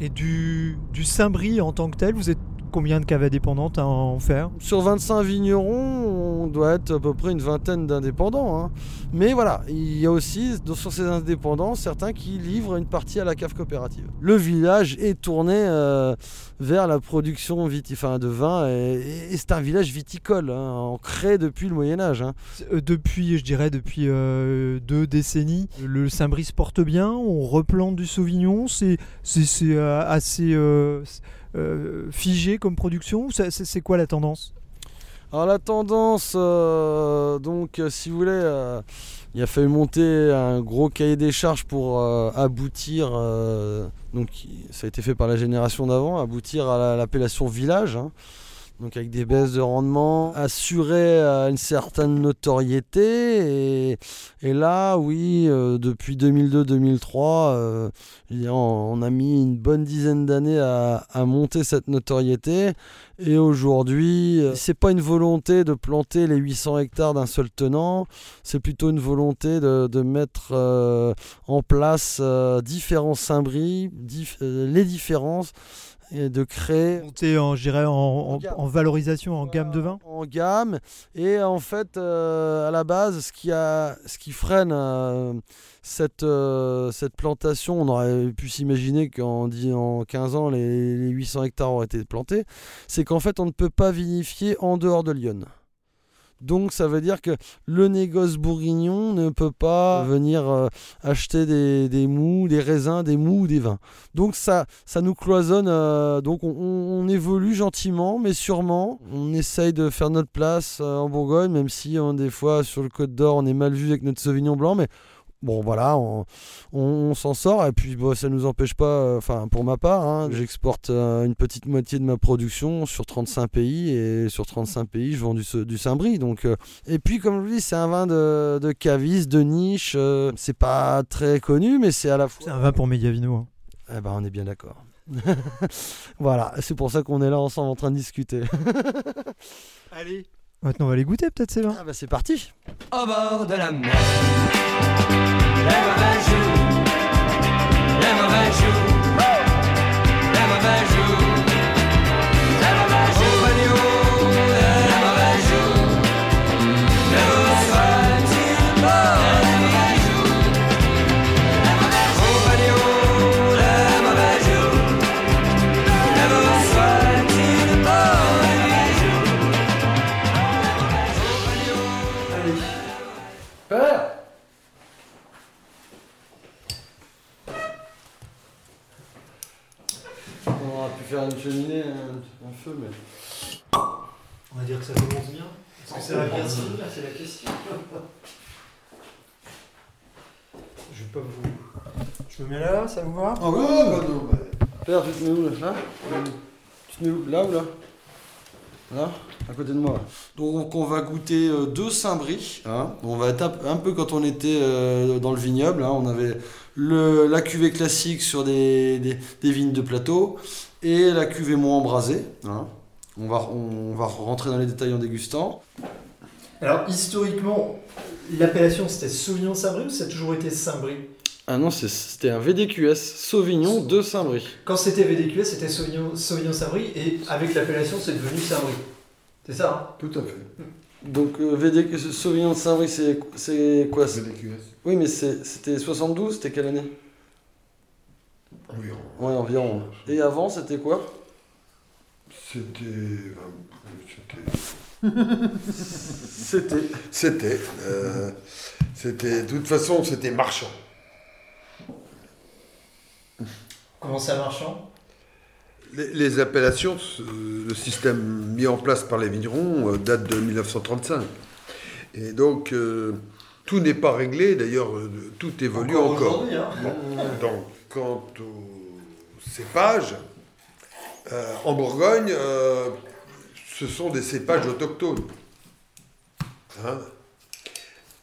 Et du, du Saint-Brie en tant que tel, vous êtes combien de caves indépendantes à en faire Sur 25 vignerons, on doit être à peu près une vingtaine d'indépendants. hein. Mais voilà, il y a aussi sur ces indépendants certains qui livrent une partie à la cave coopérative. Le village est tourné euh, vers la production viti- enfin, de vin et, et c'est un village viticole, hein, ancré depuis le Moyen Âge. hein. Euh, Depuis, je dirais, depuis euh, deux décennies, le Saint-Brie se porte bien, on replante du Sauvignon, c'est assez euh, figé comme production, ou c'est quoi la tendance? Alors la tendance, euh, donc euh, si vous voulez, euh, il a fallu monter un gros cahier des charges pour euh, aboutir, euh, donc ça a été fait par la génération d'avant, aboutir à la- l'appellation village. hein. Donc avec des baisses de rendement, assurer euh, une certaine notoriété. Et, là, oui, euh, depuis 2002-2003, euh, on, a mis une bonne dizaine d'années à, à monter cette notoriété. Et aujourd'hui, euh, c'est pas une volonté de planter les 800 hectares d'un seul tenant, c'est plutôt une volonté de, mettre en place différents Saint-Brie, dif- les différences, et de créer Monter en, en, en- en valorisation, en gamme de vin en gamme. Et en fait, euh, à la base, ce qui, a, ce qui freine euh, cette, euh, cette plantation, on aurait pu s'imaginer qu'en dix- en 15 ans, les, les 800 hectares auraient été plantés, c'est qu'en fait, on ne peut pas vinifier en dehors de Lyon. Donc ça veut dire que le négoce bourguignon ne peut pas venir euh, acheter des, des mous, des raisins, des mous ou des vins. Donc ça, ça nous cloisonne. euh, donc on, on- évolue gentiment, mais sûrement. On essaye de faire notre place euh, en Bourgogne, même si euh, des fois sur le Côte d'Or on est mal vu avec notre Sauvignon blanc. Mais Bon voilà, on, on s'en sort et puis bon, ça nous empêche pas, euh, enfin pour ma part, hein, j'exporte euh, une petite moitié de ma production sur 35 pays et sur 35 pays je vends du, du Saint-Brie. Donc, euh, et puis comme je vous dis, c'est un vin de, de caviste, de niche, c'est pas très connu mais c'est à la fois... C'est un vin pour Megavino. Hein. Eh ben on est bien d'accord. <laughs> voilà, c'est pour ça qu'on est là ensemble en train de discuter. <laughs> Allez Maintenant, on va les goûter peut-être, c'est Ah bah c'est parti Au bord de la mer. Les mauvais jours Les mauvais jours feu, mais... On va dire que ça commence bien. Est-ce que ça va bien finir C'est la question. Je vais pas vous. Je me mets là, ça vous va? Ah bah non, bah... Père, tu te mets où là Là? Tu te mets où? Là ou là? Là? À côté de moi. Donc on va goûter euh, deux Saint-Brie. hein. On va être un, un peu quand on était euh, dans le vignoble. hein. On avait le, la cuvée classique sur des, des, des vignes de plateau et la cuvée moins embrasée. hein. On, va, on va rentrer dans les détails en dégustant. Alors, historiquement, l'appellation c'était Sauvignon Saint-Brie ou ça a toujours été Saint-Brie? Ah non, c'est- c'était un VDQS Sauvignon de Saint-Brie. Quand c'était VDQS, c'était Sauvignon, Sauvignon Saint-Brie et avec l'appellation, c'est devenu Saint-Brie. C'est ça Tout à fait. Donc euh, VD Sauvignon de Saint-Brie, c'est c'est quoi VDQS. Oui, mais c'était 72, c'était quelle année? Environ. Ouais, environ. Et avant, c'était quoi? C'était. euh, c'était- <laughs> C'était. C'était. euh, c'était. De toute façon, c'était marchand. Comment ça marchand? Les, les appellations, ce- le système mis en place par les vignerons euh, date de 1935. Et donc, euh, tout n'est pas réglé. D'ailleurs, tout évolue encore. aujourd'hui, hein. Donc, quant aux cépages, euh, en Bourgogne, euh, ce sont des cépages autochtones. Hein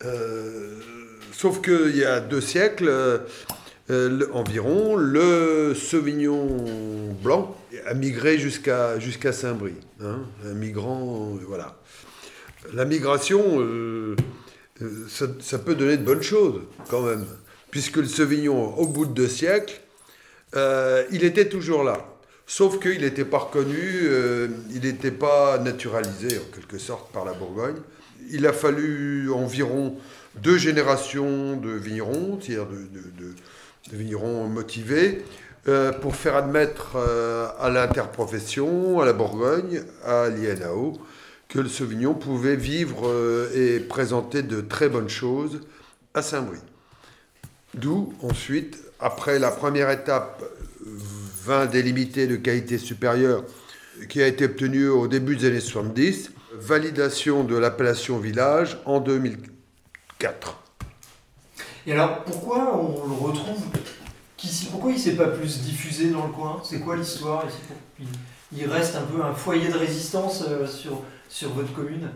Euh, sauf qu'il y a deux siècles le- environ, le Sauvignon blanc a migré jusqu'à Saint-Brie. hein. un migrant, voilà. La migration, ça peut donner de bonnes choses quand même, puisque le Sauvignon, au bout de deux siècles, euh, il était toujours là. Sauf qu'il n'était pas reconnu, euh, il n'était pas naturalisé en quelque sorte par la Bourgogne. Il a fallu environ deux générations de vignerons, c'est-à-dire de, vignerons motivés, euh, pour faire admettre à l'interprofession, à la Bourgogne, à l'INAO, que le Sauvignon pouvait vivre et présenter de très bonnes choses à Saint-Brie. D'où ensuite, après la première étape, vin délimité de qualité supérieure, qui a été obtenu au début des années 70, validation de l'appellation village en 2004. Et alors, pourquoi on le retrouve? Pourquoi il s'est pas plus diffusé dans le coin? C'est quoi l'histoire ici? Il reste un peu un foyer de résistance euh, sur, sur votre commune?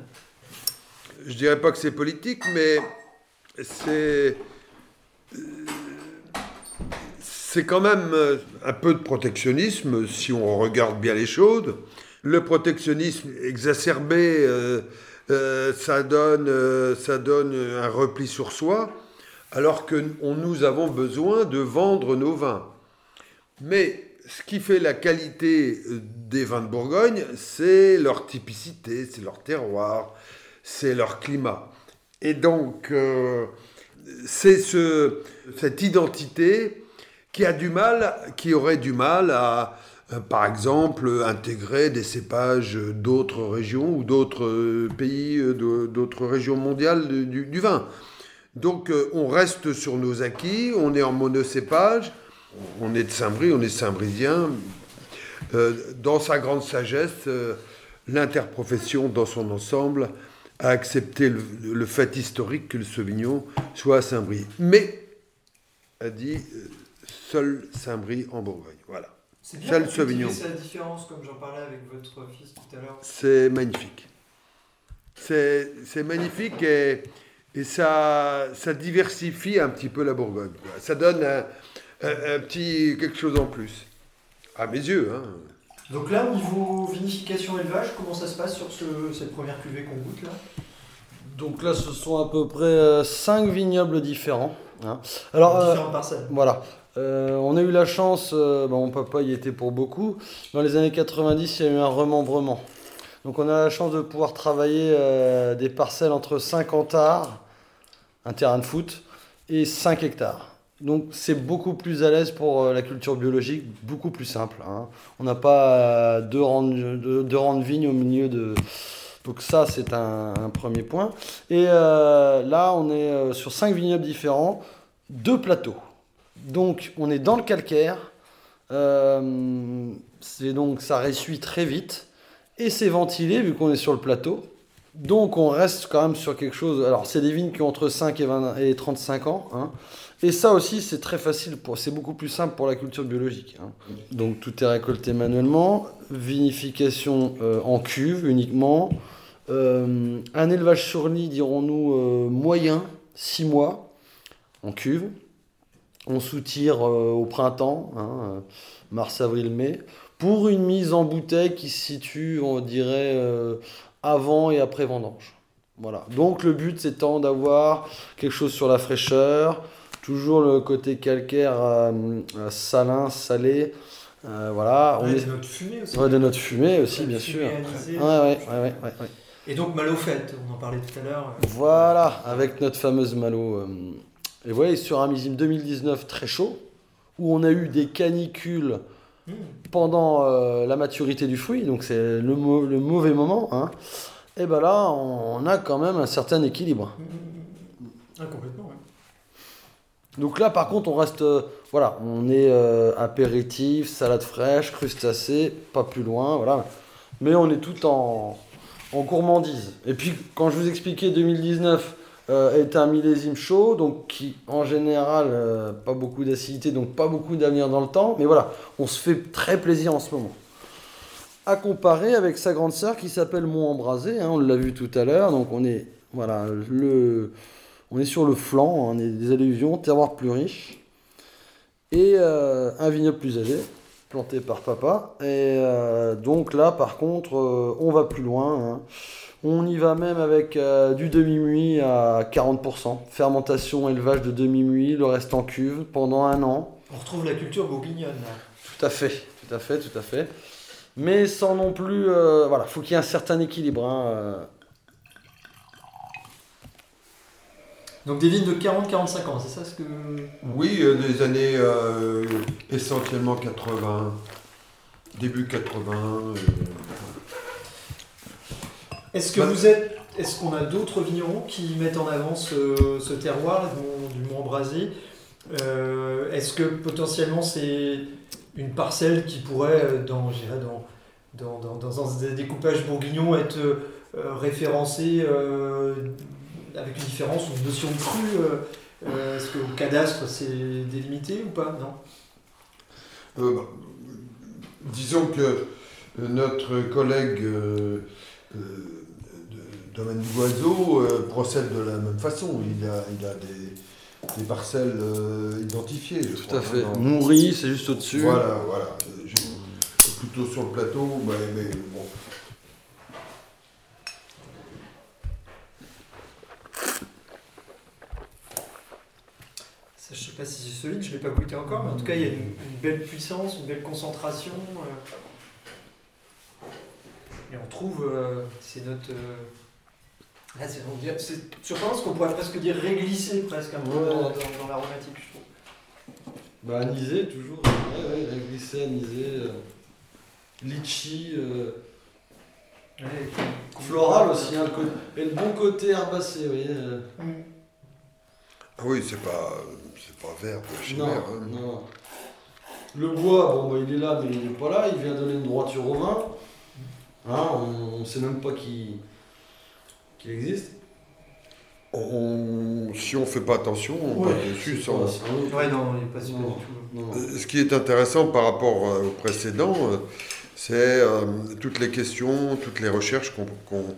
Je dirais pas que c'est politique, mais c'est c'est quand même euh, un peu de protectionnisme si on regarde bien les choses. Le protectionnisme exacerbé, euh, euh, ça donne ça donne un repli sur soi, alors que on- nous avons besoin de vendre nos vins. Mais ce qui fait la qualité des vins de Bourgogne, c'est leur typicité, c'est leur terroir, c'est leur climat. Et donc, c'est ce, cette identité qui a du mal, qui aurait du mal à, euh, par exemple, intégrer des cépages d'autres régions ou d'autres pays, euh, d'autres régions mondiales du- vin. Donc, euh, on reste sur nos acquis, on est en monocépage, on est de Saint-Brie, on est Saint-Brisien. Euh, dans sa grande sagesse, l'interprofession dans son ensemble a accepté le, le fait historique que le Sauvignon soit à Saint-Brie. Mais, a dit, euh, seul Saint-Brie en Bourgogne. Voilà. C'est bien Seul Sauvignon. la différence, comme j'en parlais avec votre fils tout à l'heure. C'est magnifique. C'est c'est magnifique et, et ça, ça diversifie un petit peu la Bourgogne. quoi. Ça donne un, un- un petit quelque chose en plus. À mes yeux. Hein. Donc là, au niveau vinification élevage, comment ça se passe sur ce- cette première cuvée qu'on goûte là? Donc là, ce sont à peu près 5 vignobles différents. hein. Alors, euh, parcelles. Voilà. Euh, on a eu la chance, euh, mon papa y était pour beaucoup. Dans les années 90, il y a eu un remembrement. Donc on a la chance de pouvoir travailler euh, des parcelles entre 50 arts, un terrain de foot, et 5 hectares. Donc c'est beaucoup plus à l'aise pour euh, la culture biologique, beaucoup plus simple. hein. On n'a pas euh, deux, rangs de, vignes au milieu de... Donc ça c'est un, premier point. Et euh, là on est sur 5 vignobles différents, deux plateaux. Donc on est dans le calcaire, donc ça ressuit très vite et c'est ventilé vu qu'on est sur le plateau. Donc on reste quand même sur quelque chose. Alors c'est des vignes qui ont entre 5 et, 20 et 35 ans. hein. Et ça aussi c'est très facile, pour, c'est beaucoup plus simple pour la culture biologique. hein. Donc tout est récolté manuellement, vinification euh, en cuve uniquement. Euh, un élevage sur lit, dirons-nous, euh, moyen, 6 mois en cuve. On soutire au printemps, hein, mars, avril, mai, pour une mise en bouteille qui se situe, on dirait, avant et après vendange. Voilà. Donc le but c'est tant d'avoir quelque chose sur la fraîcheur, toujours le côté calcaire, euh, euh, salin, salé. euh, voilà. On Ouais, est... de notre fumée aussi. ouais, de notre fumée aussi, bien sûr. Ouais, ouais, ouais, ouais, ouais, ouais. Et donc mal au fait, on en parlait tout à l'heure. Voilà, avec notre fameuse Malo. Et vous voyez, sur un millésime 2019 très chaud, où on a eu des canicules Hmm. pendant euh, la maturité du fruit, donc c'est le, mau- le mauvais moment, hein, et ben là, on a quand même un certain équilibre. Ah, complètement. Donc là, par contre, on reste. euh, voilà, on est euh, apéritif, salade fraîche, crustacé, pas plus loin, voilà. Mais on est tout en, en gourmandise. Et puis, quand je vous expliquais 2019 euh, est un millésime chaud, donc qui, en général, pas beaucoup d'acidité, donc pas beaucoup d'avenir dans le temps. Mais voilà, on se fait très plaisir en ce moment. À comparer avec sa grande sœur qui s'appelle Mont Embrasé, hein, on l'a vu tout à l'heure, donc on est. Voilà, le. On est sur le flanc, on est des alluvions, terroir plus riche. Et euh, un vignoble plus âgé, planté par papa. Et euh, donc là, par contre, euh, on va plus loin. hein. On y va même avec du demi-muit à 40%. Fermentation, élevage de demi-muit, le reste en cuve pendant un an. On retrouve la culture bourguignonne. là. Tout à fait, tout à fait, tout à fait. Mais sans non plus... voilà, faut qu'il y ait un certain équilibre. hein, Donc des vignes de 40-45 ans, c'est ça ce que. Oui, euh, des années euh, essentiellement 80, début 80. euh, Est-ce que Bah- vous êtes. Est-ce qu'on a d'autres vignerons qui mettent en avant ce, ce terroir du Mont- du Mont Embrasé Euh, Est-ce que potentiellement c'est une parcelle qui pourrait, dans, dans, dans, dans, un découpage bourguignon, être référencée avec une différence ou une notion de cru euh, euh, Est-ce qu'au cadastre c'est délimité ou pas? Non Euh, bah, disons que euh, notre collègue euh, euh, de domaine d'oiseau euh, procède de la même façon. Il a, il a des, des parcelles euh, identifiées. je Tout crois, à fait. hein, Nourri, c'est juste au-dessus. Voilà, voilà. Je- plutôt sur le plateau, mais, mais bon. Ça, je sais pas si c'est solide, je l'ai pas goûté encore, mais en tout cas, il y a une, une belle puissance, une belle concentration. euh. Et on trouve euh, ces notes. euh, là, c'est, on dirait- c'est surprenant parce qu'on pourrait presque dire réglissé presque un peu Ouais. dans, dans- dans l'aromatique, je trouve. Bah, anisé, toujours. Ouais, ouais, il a glissé, anisé. euh, litchi. euh, floral aussi. hein, et le bon côté herbacé, vous voyez. euh. Mm. Oui, c'est pas, c'est pas vert de chez Non, Vert, hein. non. Le bois, bon, bah, il est là, mais il n'est pas là. Il vient donner une droiture au vin. Hein, on ne sait même pas qui, Qui existe On- si on fait pas attention, on passe dessus sans. Ouais, non, il est pas super Non. du tout. Non. Euh, Ce qui est intéressant par rapport euh, au précédent, euh, c'est euh, toutes les questions, toutes les recherches qu'on qu'on-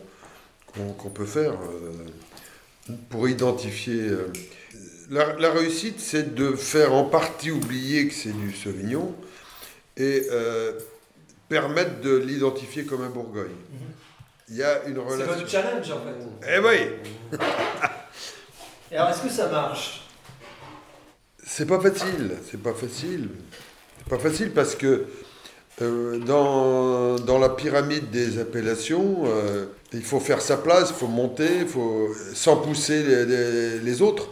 qu'on- qu'on peut faire euh, pour identifier. euh, la, la réussite, c'est de faire en partie oublier que c'est du Sauvignon et euh, permettre de l'identifier comme un Bourgogne. Il y a une C'est relation. votre challenge en fait. Eh oui, <laughs> Et alors est-ce que ça marche? C'est pas facile, c'est pas facile. C'est pas facile parce que euh, dans, dans la pyramide des appellations, euh, il faut faire sa place, il faut monter, il faut sans pousser les, les- les autres,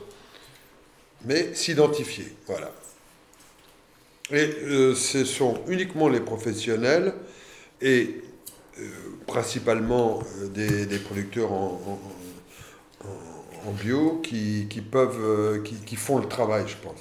mais s'identifier. Voilà. Et euh, ce sont uniquement les professionnels et euh, principalement euh, des, producteurs en, bio qui, qui peuvent, qui, font le travail, je pense.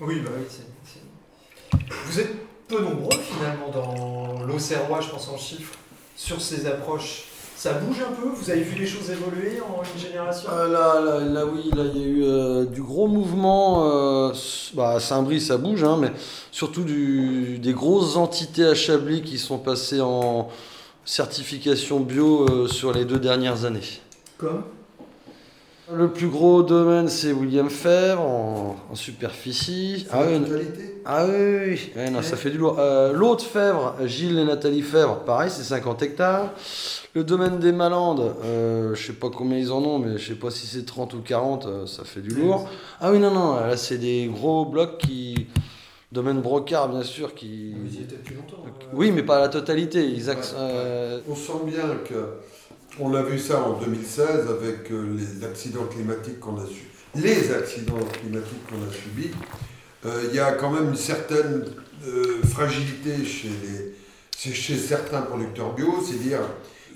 Oui, bah oui. Vous êtes peu nombreux finalement dans l'Auxerrois, je pense en chiffres, sur ces approches. Ça bouge un peu Vous avez vu les choses évoluer en une génération Euh, là, là, là, oui, là, il y a eu euh, du gros mouvement. euh, bah, à Saint-Brice, ça bouge, hein, mais surtout du- des grosses entités à Chablis qui sont passées en certification bio sur les deux dernières années. Comme? Le plus gros domaine, c'est William Fèvre en, en superficie. Ah, oui, ah oui, oui. Ouais, ça fait du lourd. Euh, L'autre Fèvre, Gilles et Nathalie Fèvre, pareil, c'est 50 hectares. Le domaine des Malandes, euh, je sais pas combien ils en ont, mais je sais pas si c'est 30 ou 40, euh, ça fait du lourd. Ah oui, non, non, là c'est des gros blocs qui. Domaine Brocard, bien sûr, qui. Vous y étiez depuis longtemps. euh. Oui, mais pas la totalité. Ils euh, On sent bien que on a vu ça en 2016 avec euh, les accidents climatiques qu'on a su, les accidents climatiques qu'on a subis. Euh, Il y a quand même une certaine euh, fragilité chez les chez certains producteurs bio, c'est-à-dire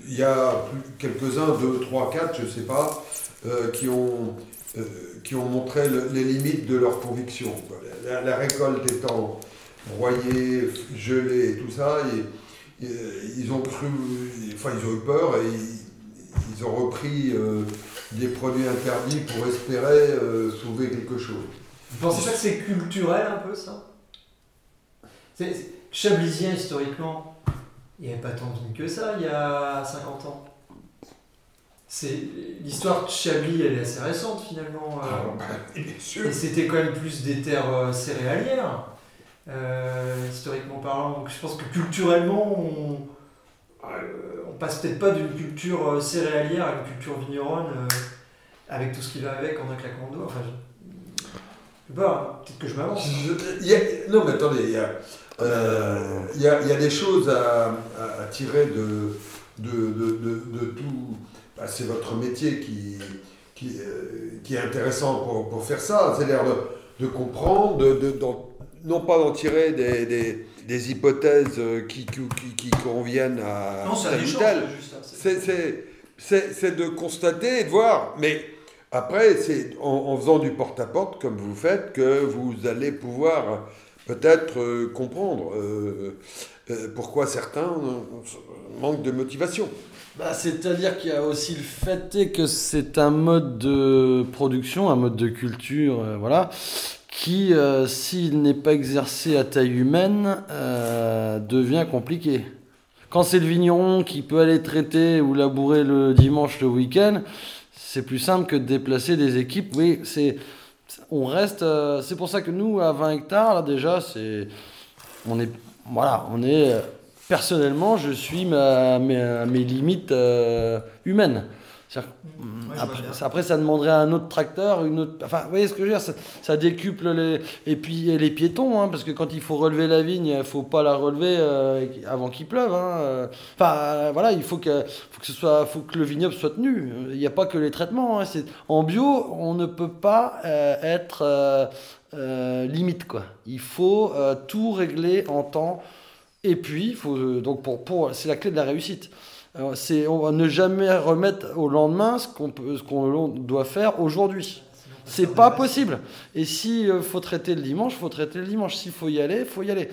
il y a quelques-uns, deux, trois, quatre, je sais pas, qui ont qui ont montré le- les limites de leurs convictions. La, récolte étant broyée, gelée et tout ça, ils ont cru, enfin ils ont eu peur et ils ont repris euh, des produits interdits pour espérer euh, sauver quelque chose. Vous pensez pas que c'est culturel un peu ça? C'est- c'est- Chablisien historiquement, il n'y avait pas tant de que ça il y a 50 ans. C'est l'histoire de Chablis, elle est assez récente finalement. euh, bah, bien sûr. et c'était quand même plus des terres céréalières, historiquement parlant. Donc je pense que culturellement, on, on passe peut-être pas d'une culture euh, céréalière à une culture vigneronne euh, avec tout ce qui va avec en un claquement de doigts. Enfin, je, sais pas, peut-être que je m'avance. Non, mais attendez, il y a, euh, des choses à, tirer de, tout. bah, c'est votre métier qui, est intéressant pour, faire ça. C'est-à-dire de, de comprendre, non pas d'en tirer des, des hypothèses euh, qui, qui, qui- qui conviennent à Non, c'est tel ou tel. de constater et de voir. Mais après, c'est en, en faisant du porte-à-porte, comme vous faites, que vous allez pouvoir peut-être euh, comprendre euh, euh, pourquoi certains manquent de motivation. Bah, C'est-à-dire qu'il y a aussi le fait que c'est un mode de production, un mode de culture, euh, voilà, qui, euh, s'il n'est pas exercé à taille humaine, euh, devient compliqué. Quand c'est le vigneron qui peut aller traiter ou labourer le dimanche, le week-end, c'est plus simple que de déplacer des équipes. Oui, c'est, on reste. euh, c'est pour ça que nous, à 20 hectares, là déjà, c'est, on est, voilà, on est. personnellement, je suis ma, mes, limites humaines. Ouais, je vois après, après, ça demanderait un autre tracteur, une autre. Enfin, vous voyez ce que je veux dire ça, ça décuple les. Et puis et les piétons, hein, parce que quand il faut relever la vigne, il faut pas la relever euh, avant qu'il pleuve. hein, euh. Enfin, euh, voilà, il faut que, faut que ce soit, faut que le vignoble soit tenu. Il n'y a pas que les traitements. hein, en bio, on ne peut pas euh, être euh, limite quoi. Il faut tout régler en temps. Et puis, faut donc pour, pour c'est la clé de la réussite. C'est ne jamais remettre au lendemain ce qu'on doit faire aujourd'hui. C'est pas possible. Et si euh, faut traiter le dimanche, faut traiter le dimanche. S'il faut y aller, faut y aller.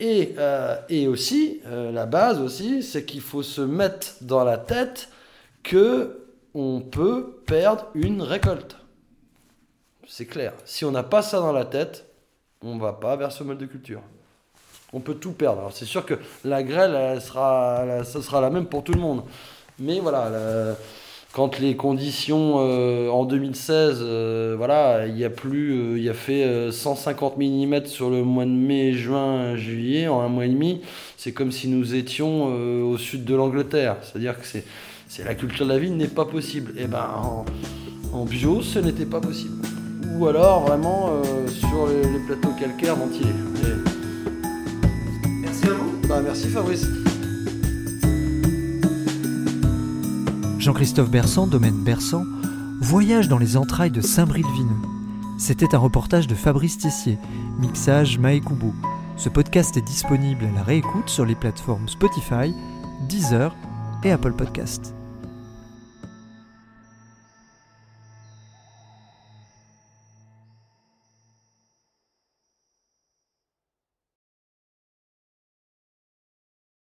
Et, euh, et aussi, euh, la base aussi, c'est qu'il faut se mettre dans la tête que on peut perdre une récolte. C'est clair. Si on n'a pas ça dans la tête, on va pas vers ce mode de culture. On peut tout perdre. Alors c'est sûr que la grêle, sera, ça sera la même pour tout le monde. Mais voilà, quand les conditions euh, en 2016, euh, voilà, il y a plus, euh, il a fait euh, 150 mm sur le mois de mai, juin, juillet, en un mois et demi. C'est comme si nous étions au sud de l'Angleterre. C'est-à-dire que c'est, c'est la culture de la vigne n'est pas possible. Et ben en, bio, ce n'était pas possible. Ou alors vraiment sur les, plateaux calcaires vous. Bah, merci Fabrice. Jean-Christophe Bersan, domaine Bersan, voyage dans les entrailles de Saint-Brie-le-Vineux. C'était un reportage de Fabrice Tessier, mixage Mae Kubo. Ce podcast est disponible à la réécoute sur les plateformes Spotify, Deezer et Apple Podcast.